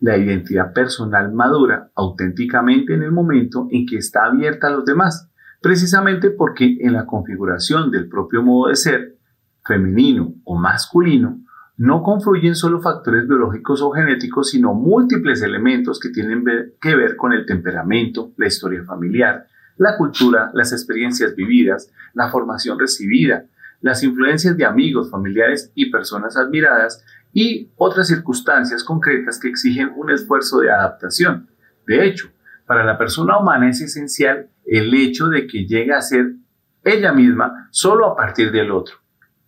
La identidad personal madura auténticamente en el momento en que está abierta a los demás, precisamente porque en la configuración del propio modo de ser, femenino o masculino, no confluyen solo factores biológicos o genéticos, sino múltiples elementos que tienen que ver con el temperamento, la historia familiar, la cultura, las experiencias vividas, la formación recibida, las influencias de amigos, familiares y personas admiradas y otras circunstancias concretas que exigen un esfuerzo de adaptación. De hecho, para la persona humana es esencial el hecho de que llegue a ser ella misma solo a partir del otro.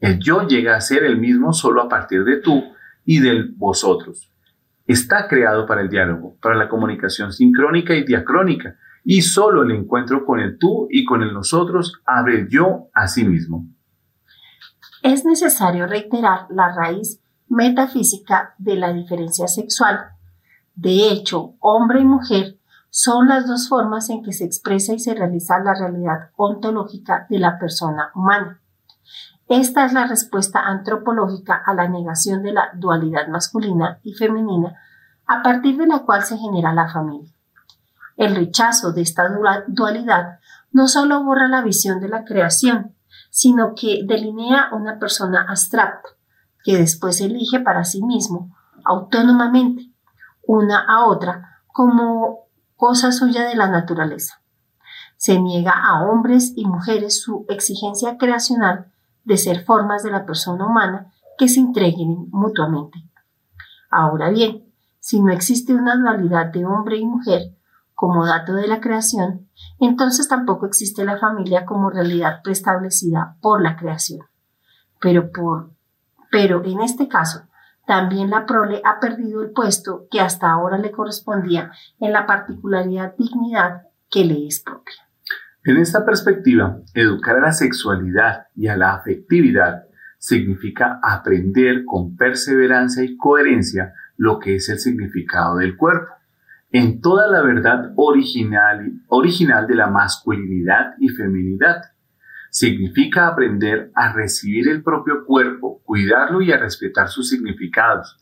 El yo llega a ser el mismo solo a partir de tú y del vosotros. Está creado para el diálogo, para la comunicación sincrónica y diacrónica, y solo el encuentro con el tú y con el nosotros abre el yo a sí mismo es necesario reiterar la raíz metafísica de la diferencia sexual. De hecho, hombre y mujer son las dos formas en que se expresa y se realiza la realidad ontológica de la persona humana. Esta es la respuesta antropológica a la negación de la dualidad masculina y femenina, a partir de la cual se genera la familia. El rechazo de esta dualidad no solo borra la visión de la creación, sino que delinea una persona abstracta, que después elige para sí mismo, autónomamente, una a otra, como cosa suya de la naturaleza. Se niega a hombres y mujeres su exigencia creacional de ser formas de la persona humana que se entreguen mutuamente. Ahora bien, si no existe una dualidad de hombre y mujer como dato de la creación, entonces tampoco existe la familia como realidad preestablecida por la creación. Pero, por, pero en este caso, también la prole ha perdido el puesto que hasta ahora le correspondía en la particularidad dignidad que le es propia. En esta perspectiva, educar a la sexualidad y a la afectividad significa aprender con perseverancia y coherencia lo que es el significado del cuerpo en toda la verdad original, de la masculinidad y feminidad. Significa aprender a recibir el propio cuerpo, cuidarlo y a respetar sus significados.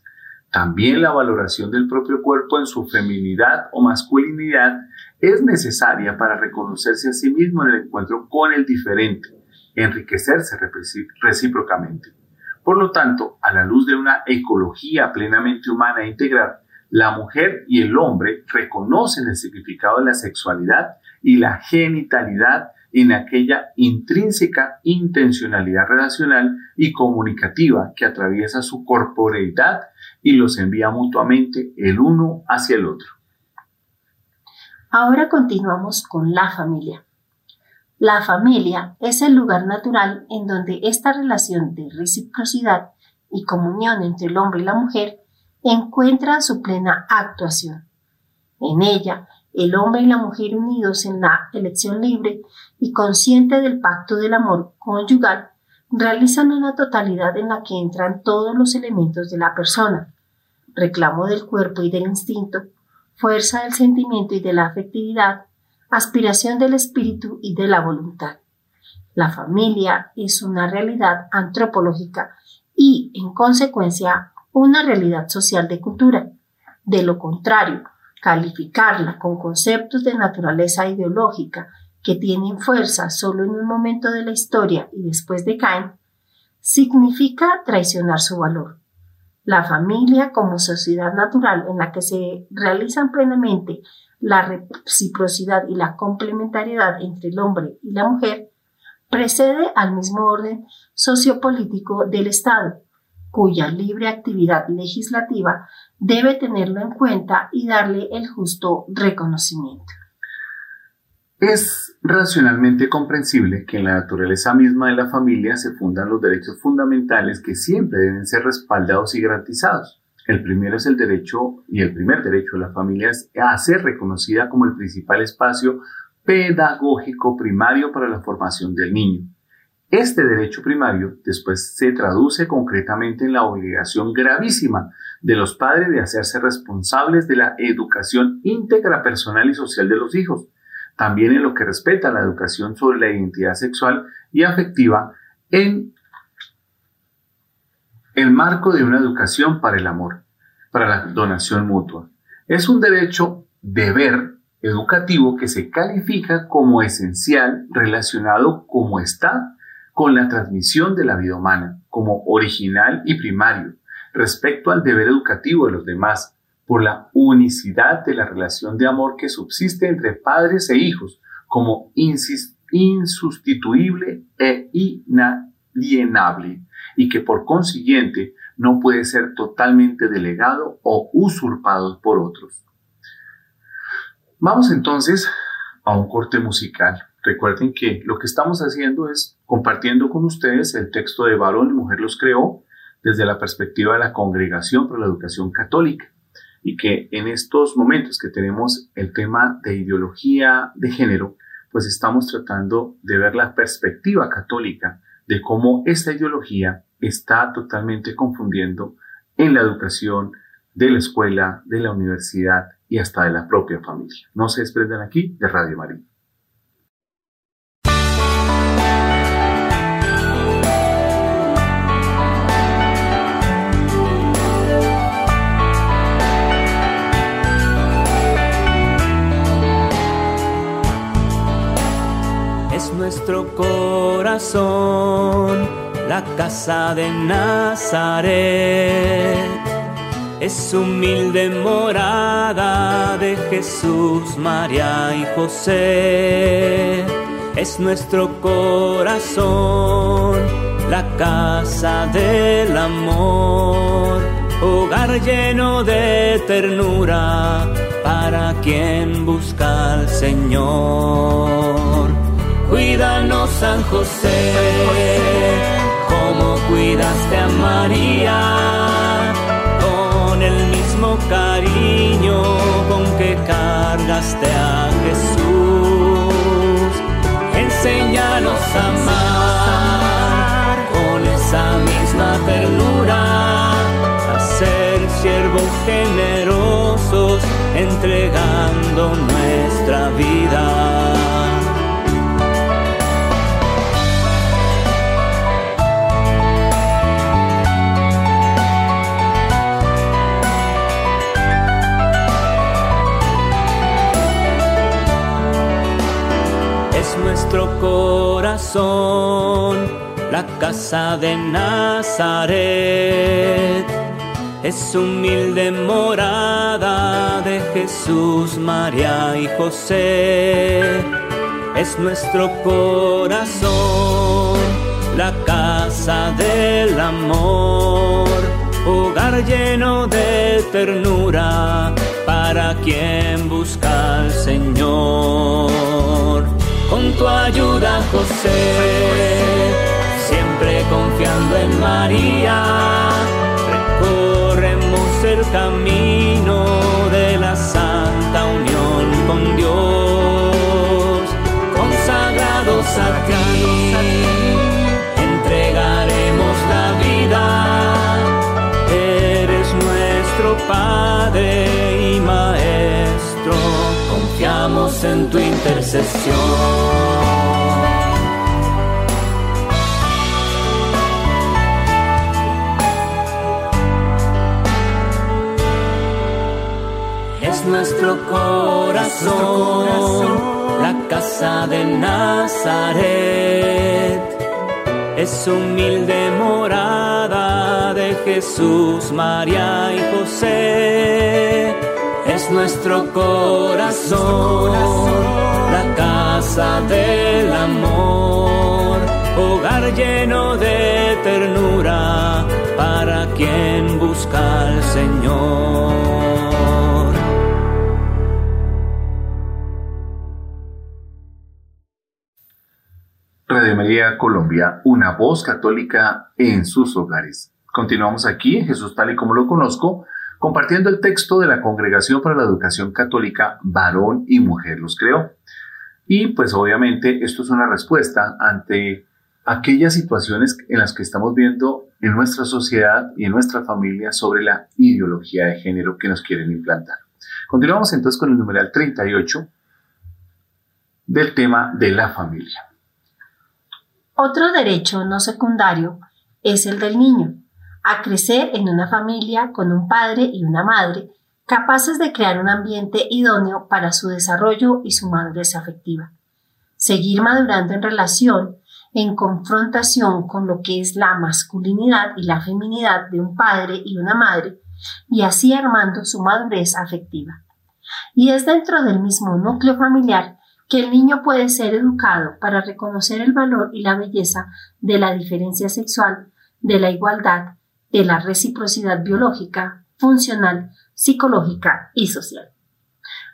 También la valoración del propio cuerpo en su feminidad o masculinidad es necesaria para reconocerse a sí mismo en el encuentro con el diferente, enriquecerse recíprocamente. Por lo tanto, a la luz de una ecología plenamente humana e integral, la mujer y el hombre reconocen el significado de la sexualidad y la genitalidad en aquella intrínseca intencionalidad relacional y comunicativa que atraviesa su corporeidad y los envía mutuamente el uno hacia el otro. Ahora continuamos con la familia. La familia es el lugar natural en donde esta relación de reciprocidad y comunión entre el hombre y la mujer encuentra su plena actuación. En ella, el hombre y la mujer unidos en la elección libre y consciente del pacto del amor conyugal realizan una totalidad en la que entran todos los elementos de la persona, reclamo del cuerpo y del instinto, fuerza del sentimiento y de la afectividad, aspiración del espíritu y de la voluntad. La familia es una realidad antropológica y, en consecuencia, una realidad social de cultura. De lo contrario, calificarla con conceptos de naturaleza ideológica que tienen fuerza solo en un momento de la historia y después decaen, significa traicionar su valor. La familia como sociedad natural en la que se realizan plenamente la reciprocidad y la complementariedad entre el hombre y la mujer precede al mismo orden sociopolítico del Estado, cuya libre actividad legislativa debe tenerlo en cuenta y darle el justo reconocimiento. Es racionalmente comprensible que en la naturaleza misma de la familia se fundan los derechos fundamentales que siempre deben ser respaldados y garantizados. El primero es el derecho, y el primer derecho de la familia es a ser reconocida como el principal espacio pedagógico primario para la formación del niño. Este derecho primario después se traduce concretamente en la obligación gravísima de los padres de hacerse responsables de la educación íntegra personal y social de los hijos, también en lo que respecta a la educación sobre la identidad sexual y afectiva en el marco de una educación para el amor, para la donación mutua. Es un derecho deber educativo que se califica como esencial relacionado como está con la transmisión de la vida humana como original y primario respecto al deber educativo de los demás por la unicidad de la relación de amor que subsiste entre padres e hijos como insustituible e inalienable y que por consiguiente no puede ser totalmente delegado o usurpado por otros. Vamos entonces a un corte musical Recuerden que lo que estamos haciendo es compartiendo con ustedes el texto de Varón y Mujer los creó desde la perspectiva de la Congregación para la Educación Católica y que en estos momentos que tenemos el tema de ideología de género, pues estamos tratando de ver la perspectiva católica de cómo esta ideología está totalmente confundiendo en la educación de la escuela, de la universidad y hasta de la propia familia. No se desprendan aquí de Radio María. Nuestro corazón, la casa de Nazaret. Es humilde morada de Jesús, María y José. Es nuestro corazón, la casa del amor, hogar lleno de ternura para quien busca al Señor. Cuídanos San José, como cuidaste a María, con el mismo cariño con que cargaste a Jesús. Enséñanos a amar con esa misma ternura, a ser siervos generosos, entregando nuestra vida. Nuestro corazón, la casa de Nazaret. Es humilde morada de Jesús, María y José. Es nuestro corazón, la casa del amor, hogar lleno de ternura para quien busca al Señor. Con tu ayuda, José, siempre confiando en María, recorremos el camino de la santa unión con Dios, consagrados a ti, entregaremos la vida, eres nuestro Padre y Maestro, en tu intercesión. Es nuestro corazón, la casa de Nazaret. Es humilde morada de Jesús, María y José. Es nuestro corazón, la casa del amor, hogar lleno de ternura para quien busca al Señor. Radio María Colombia, una voz católica en sus hogares. Continuamos aquí en Jesús tal y como lo conozco, compartiendo el texto de la Congregación para la Educación Católica, varón y mujer los creó. Y pues obviamente esto es una respuesta ante aquellas situaciones en las que estamos viendo en nuestra sociedad y en nuestra familia sobre la ideología de género que nos quieren implantar. Continuamos entonces con el numeral 38 del tema de la familia. Otro derecho no secundario es el del niño, a crecer en una familia con un padre y una madre capaces de crear un ambiente idóneo para su desarrollo y su madurez afectiva. Seguir madurando en relación, en confrontación con lo que es la masculinidad y la feminidad de un padre y una madre, y así armando su madurez afectiva. Y es dentro del mismo núcleo familiar que el niño puede ser educado para reconocer el valor y la belleza de la diferencia sexual, de la igualdad, de la reciprocidad biológica, funcional, psicológica y social.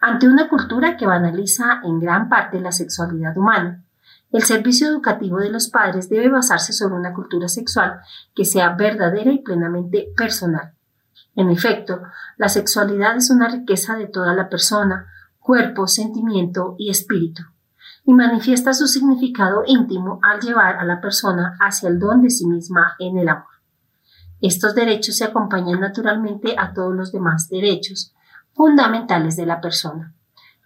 Ante una cultura que banaliza en gran parte la sexualidad humana, el servicio educativo de los padres debe basarse sobre una cultura sexual que sea verdadera y plenamente personal. En efecto, la sexualidad es una riqueza de toda la persona, cuerpo, sentimiento y espíritu, y manifiesta su significado íntimo al llevar a la persona hacia el don de sí misma en el amor. Estos derechos se acompañan naturalmente a todos los demás derechos fundamentales de la persona,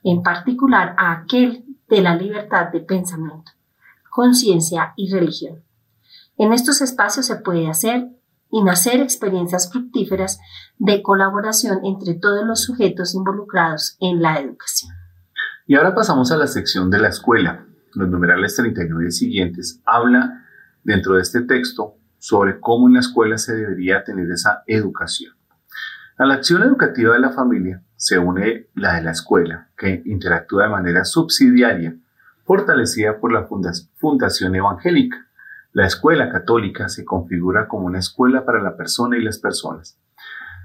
en particular a aquel de la libertad de pensamiento, conciencia y religión. En estos espacios se puede hacer y nacer experiencias fructíferas de colaboración entre todos los sujetos involucrados en la educación. Y ahora pasamos a la sección de la escuela. Los numerales 39 siguientes habla dentro de este texto sobre cómo en la escuela se debería tener esa educación. A la acción educativa de la familia se une la de la escuela, que interactúa de manera subsidiaria, fortalecida por la Fundación Evangélica la escuela católica se configura como una escuela para la persona y las personas.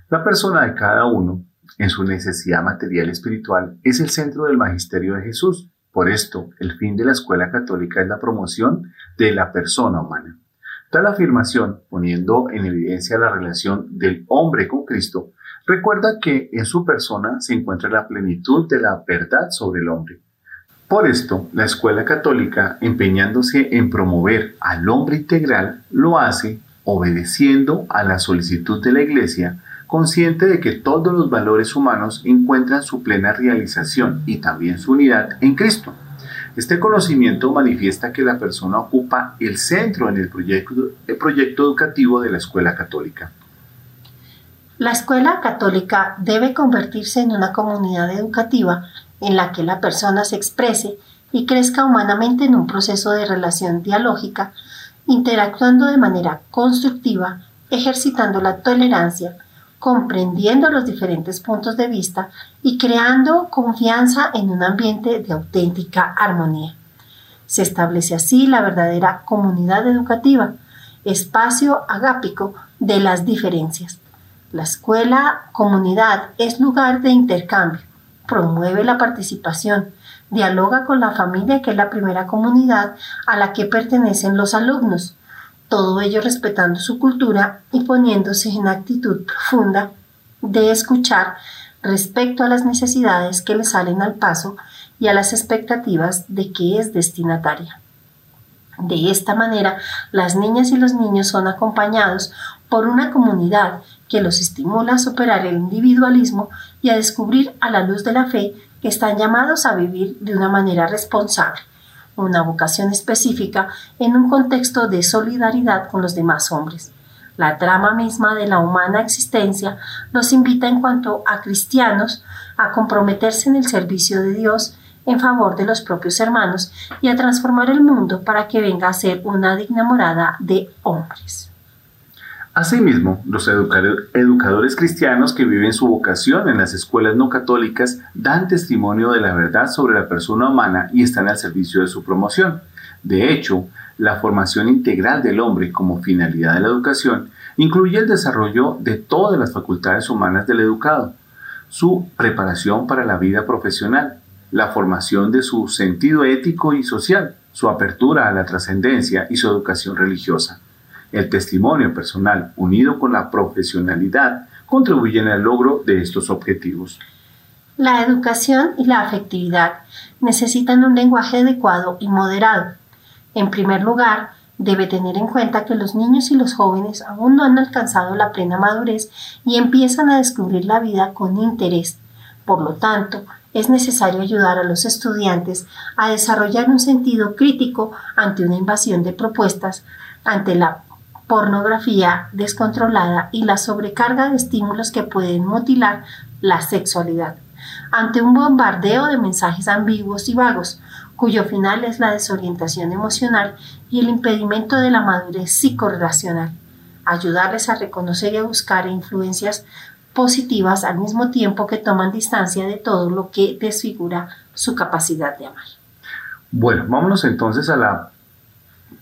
La persona de cada uno, en su necesidad material y espiritual, es el centro del magisterio de Jesús. Por esto, el fin de la escuela católica es la promoción de la persona humana. Tal afirmación, poniendo en evidencia la relación del hombre con Cristo, recuerda que en su persona se encuentra la plenitud de la verdad sobre el hombre por esto, la escuela católica, empeñándose en promover al hombre integral, lo hace obedeciendo a la solicitud de la Iglesia, consciente de que todos los valores humanos encuentran su plena realización y también su unidad en Cristo. Este conocimiento manifiesta que la persona ocupa el centro en el proyecto, educativo de la escuela católica. La escuela católica debe convertirse en una comunidad educativa en la que la persona se exprese y crezca humanamente en un proceso de relación dialógica, interactuando de manera constructiva, ejercitando la tolerancia, comprendiendo los diferentes puntos de vista y creando confianza en un ambiente de auténtica armonía. Se establece así la verdadera comunidad educativa, espacio agápico de las diferencias. La escuela comunidad es lugar de intercambio, promueve la participación, Dialoga con la familia, que es la primera comunidad a la que pertenecen los alumnos, todo ello respetando su cultura y poniéndose en actitud profunda de escuchar respecto a las necesidades que le salen al paso y a las expectativas de que es destinataria. De esta manera, las niñas y los niños son acompañados por una comunidad que los estimula a superar el individualismo y a descubrir a la luz de la fe que están llamados a vivir de una manera responsable, una vocación específica en un contexto de solidaridad con los demás hombres. La trama misma de la humana existencia los invita en cuanto a cristianos a comprometerse en el servicio de Dios en favor de los propios hermanos y a transformar el mundo para que venga a ser una digna morada de hombres. Asimismo, los educadores cristianos que viven su vocación en las escuelas no católicas dan testimonio de la verdad sobre la persona humana y están al servicio de su promoción. De hecho, la formación integral del hombre como finalidad de la educación incluye el desarrollo de todas las facultades humanas del educado, su preparación para la vida profesional, la formación de su sentido ético y social, su apertura a la trascendencia y su educación religiosa. El testimonio personal unido con la profesionalidad contribuyen al logro de estos objetivos. La educación y la afectividad necesitan un lenguaje adecuado y moderado. En primer lugar, debe tener en cuenta que los niños y los jóvenes aún no han alcanzado la plena madurez y empiezan a descubrir la vida con interés. Por lo tanto, es necesario ayudar a los estudiantes a desarrollar un sentido crítico ante una invasión de propuestas, ante la pornografía descontrolada y la sobrecarga de estímulos que pueden mutilar la sexualidad, ante un bombardeo de mensajes ambiguos y vagos, cuyo final es la desorientación emocional y el impedimento de la madurez psicorrelacional. Ayudarles a reconocer y a buscar influencias positivas al mismo tiempo que toman distancia de todo lo que desfigura su capacidad de amar. Bueno, vámonos entonces a la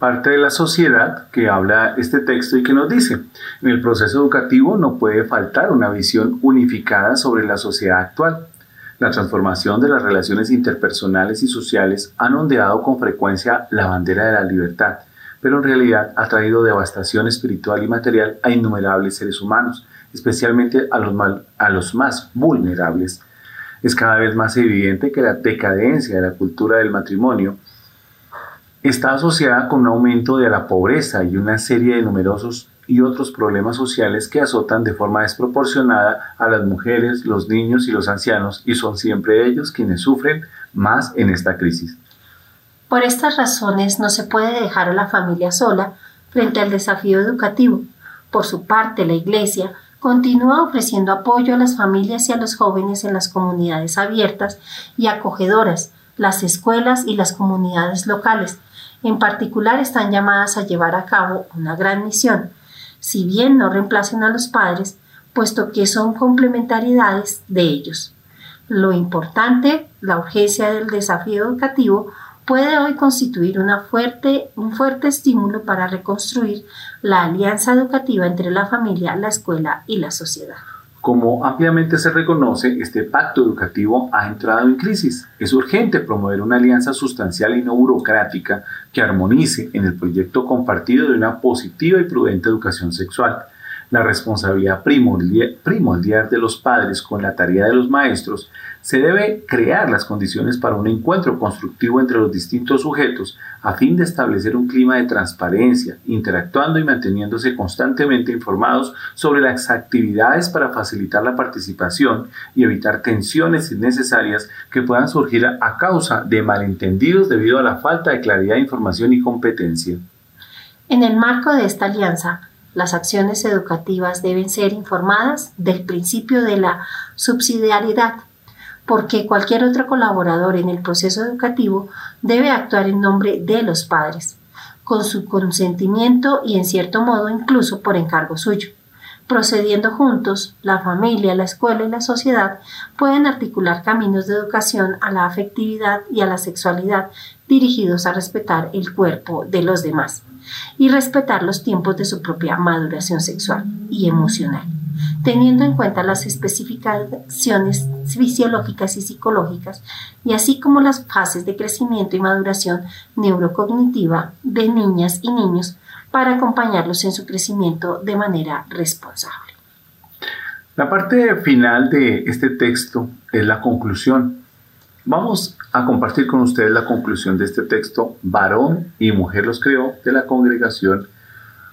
parte de la sociedad que habla este texto y que nos dice, en el proceso educativo no puede faltar una visión unificada sobre la sociedad actual. La transformación de las relaciones interpersonales y sociales han ondeado con frecuencia la bandera de la libertad, pero en realidad ha traído devastación espiritual y material a innumerables seres humanos, especialmente a los, a los más vulnerables. Es cada vez más evidente que la decadencia de la cultura del matrimonio está asociada con un aumento de la pobreza y una serie de numerosos y otros problemas sociales que azotan de forma desproporcionada a las mujeres, los niños y los ancianos y son siempre ellos quienes sufren más en esta crisis. Por estas razones no se puede dejar a la familia sola frente al desafío educativo. Por su parte, la Iglesia continúa ofreciendo apoyo a las familias y a los jóvenes en las comunidades abiertas y acogedoras, las escuelas y las comunidades locales. En particular están llamadas a llevar a cabo una gran misión, si bien no reemplacen a los padres, puesto que son complementariedades de ellos. Lo importante, la urgencia del desafío educativo, puede hoy constituir una fuerte, un fuerte estímulo para reconstruir la alianza educativa entre la familia, la escuela y la sociedad. Como ampliamente se reconoce, este pacto educativo ha entrado en crisis. Es urgente promover una alianza sustancial y no burocrática que armonice en el proyecto compartido de una positiva y prudente educación sexual la responsabilidad primordial de los padres con la tarea de los maestros, se debe crear las condiciones para un encuentro constructivo entre los distintos sujetos a fin de establecer un clima de transparencia, interactuando y manteniéndose constantemente informados sobre las actividades para facilitar la participación y evitar tensiones innecesarias que puedan surgir a causa de malentendidos debido a la falta de claridad de información y competencia. En el marco de esta alianza, las acciones educativas deben ser informadas del principio de la subsidiariedad, porque cualquier otro colaborador en el proceso educativo debe actuar en nombre de los padres, con su consentimiento y en cierto modo incluso por encargo suyo. Procediendo juntos, la familia, la escuela y la sociedad pueden articular caminos de educación a la afectividad y a la sexualidad dirigidos a respetar el cuerpo de los demás y respetar los tiempos de su propia maduración sexual y emocional. teniendo en cuenta las especificaciones fisiológicas y psicológicas, y así como las fases de crecimiento y maduración neurocognitiva de niñas y niños para acompañarlos en su crecimiento de manera responsable. La parte final de este texto es la conclusión. Vamos a compartir con ustedes la conclusión de este texto, varón y mujer los creó, de la congregación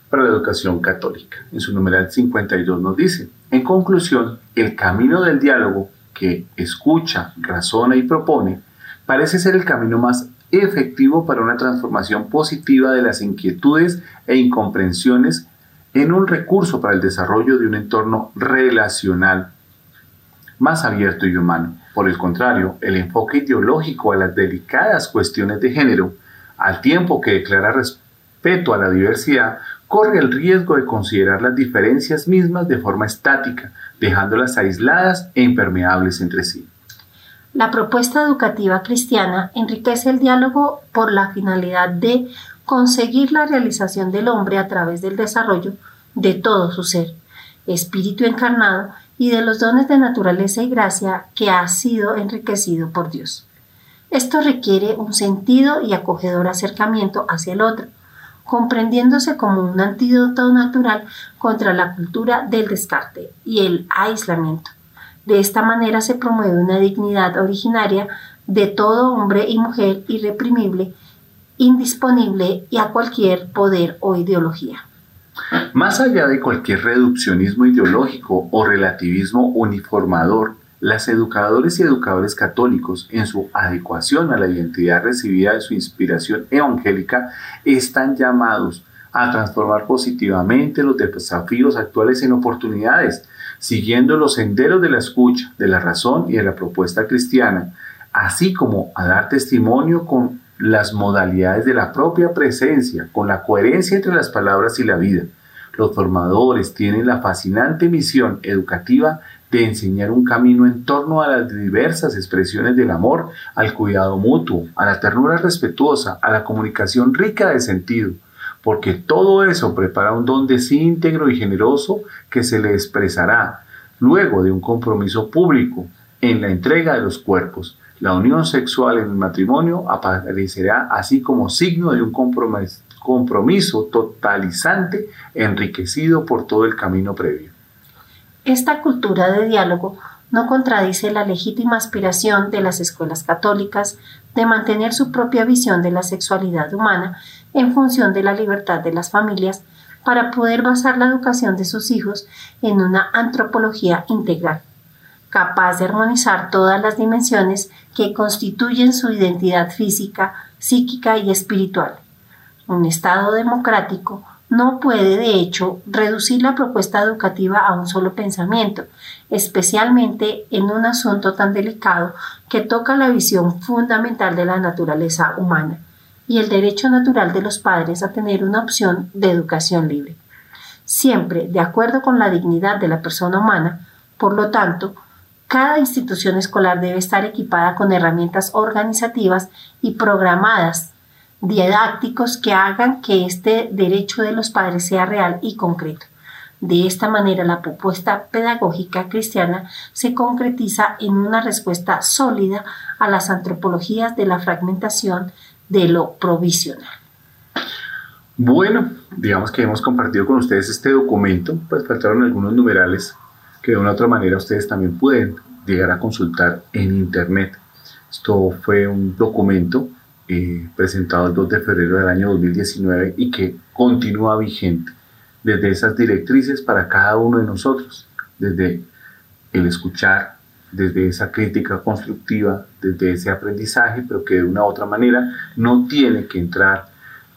para la educación católica. En su numeral 52 nos dice, en conclusión, el camino del diálogo que escucha, razona y propone parece ser el camino más efectivo para una transformación positiva de las inquietudes e incomprensiones en un recurso para el desarrollo de un entorno relacional más abierto y humano. Por el contrario, el enfoque ideológico a las delicadas cuestiones de género, al tiempo que declara respeto a la diversidad, corre el riesgo de considerar las diferencias mismas de forma estática, dejándolas aisladas e impermeables entre sí. La propuesta educativa cristiana enriquece el diálogo por la finalidad de conseguir la realización del hombre a través del desarrollo de todo su ser, espíritu encarnado y de los dones de naturaleza y gracia que ha sido enriquecido por Dios. Esto requiere un sentido y acogedor acercamiento hacia el otro, comprendiéndose como un antídoto natural contra la cultura del descarte y el aislamiento. De esta manera se promueve una dignidad originaria de todo hombre y mujer irreprimible, indisponible y a cualquier poder o ideología. Más allá de cualquier reduccionismo ideológico o relativismo uniformador, las educadores y educadores católicos, en su adecuación a la identidad recibida de su inspiración evangélica, están llamados a transformar positivamente los desafíos actuales en oportunidades, siguiendo los senderos de la escucha, de la razón y de la propuesta cristiana, así como a dar testimonio con las modalidades de la propia presencia, con la coherencia entre las palabras y la vida. Los formadores tienen la fascinante misión educativa de enseñar un camino en torno a las diversas expresiones del amor, al cuidado mutuo, a la ternura respetuosa, a la comunicación rica de sentido, porque todo eso prepara un don de íntegro y generoso que se le expresará luego de un compromiso público en la entrega de los cuerpos. La unión sexual en el matrimonio aparecerá así como signo de un compromiso totalizante enriquecido por todo el camino previo. Esta cultura de diálogo no contradice la legítima aspiración de las escuelas católicas de mantener su propia visión de la sexualidad humana en función de la libertad de las familias para poder basar la educación de sus hijos en una antropología integral, capaz de armonizar todas las dimensiones que constituyen su identidad física, psíquica y espiritual. Un Estado democrático no puede, de hecho, reducir la propuesta educativa a un solo pensamiento, especialmente en un asunto tan delicado que toca la visión fundamental de la naturaleza humana y el derecho natural de los padres a tener una opción de educación libre. Siempre de acuerdo con la dignidad de la persona humana, por lo tanto, cada institución escolar debe estar equipada con herramientas organizativas y programadas didácticos que hagan que este derecho de los padres sea real y concreto. De esta manera, la propuesta pedagógica cristiana se concretiza en una respuesta sólida a las antropologías de la fragmentación de lo provisional. Bueno, digamos que hemos compartido con ustedes este documento, pues faltaron algunos numerales que de una otra manera ustedes también pueden llegar a consultar en internet. Esto fue un documento eh, presentado el 2 de febrero del año 2019 y que continúa vigente desde esas directrices para cada uno de nosotros, desde el escuchar, desde esa crítica constructiva, desde ese aprendizaje, pero que de una u otra manera no tiene que entrar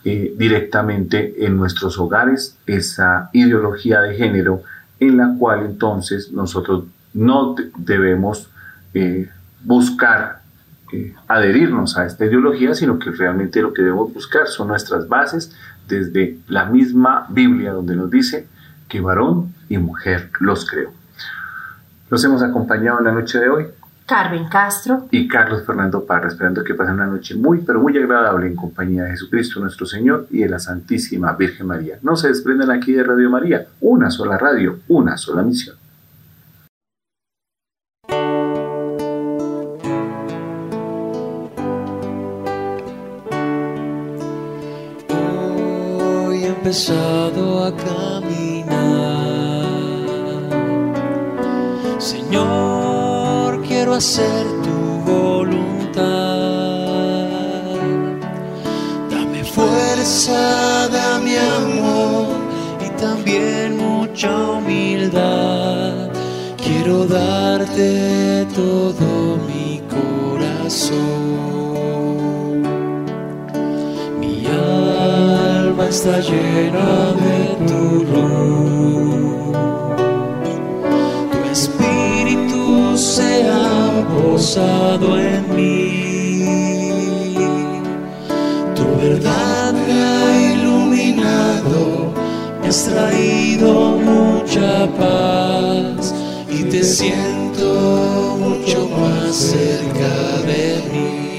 eh, directamente en nuestros hogares esa ideología de género en la cual entonces nosotros no debemos eh, buscar adherirnos a esta ideología, sino que realmente lo que debemos buscar son nuestras bases desde la misma Biblia donde nos dice que varón y mujer los creó. Los hemos acompañado en la noche de hoy. Carmen Castro y Carlos Fernando Parra, esperando que pasen una noche muy, pero muy agradable en compañía de Jesucristo nuestro Señor y de la Santísima Virgen María. No se desprendan aquí de Radio María, una sola radio, una sola misión. Hoy he empezado a caminar. Señor, quiero hacer tu voluntad. Dame fuerza, dame amor y también mucha humildad. Quiero darte todo mi corazón. Mi alma está llena de tu luz. Tu espíritu se posado en mí. Tu verdad me ha iluminado, me has traído mucha paz y te siento mucho más cerca de mí.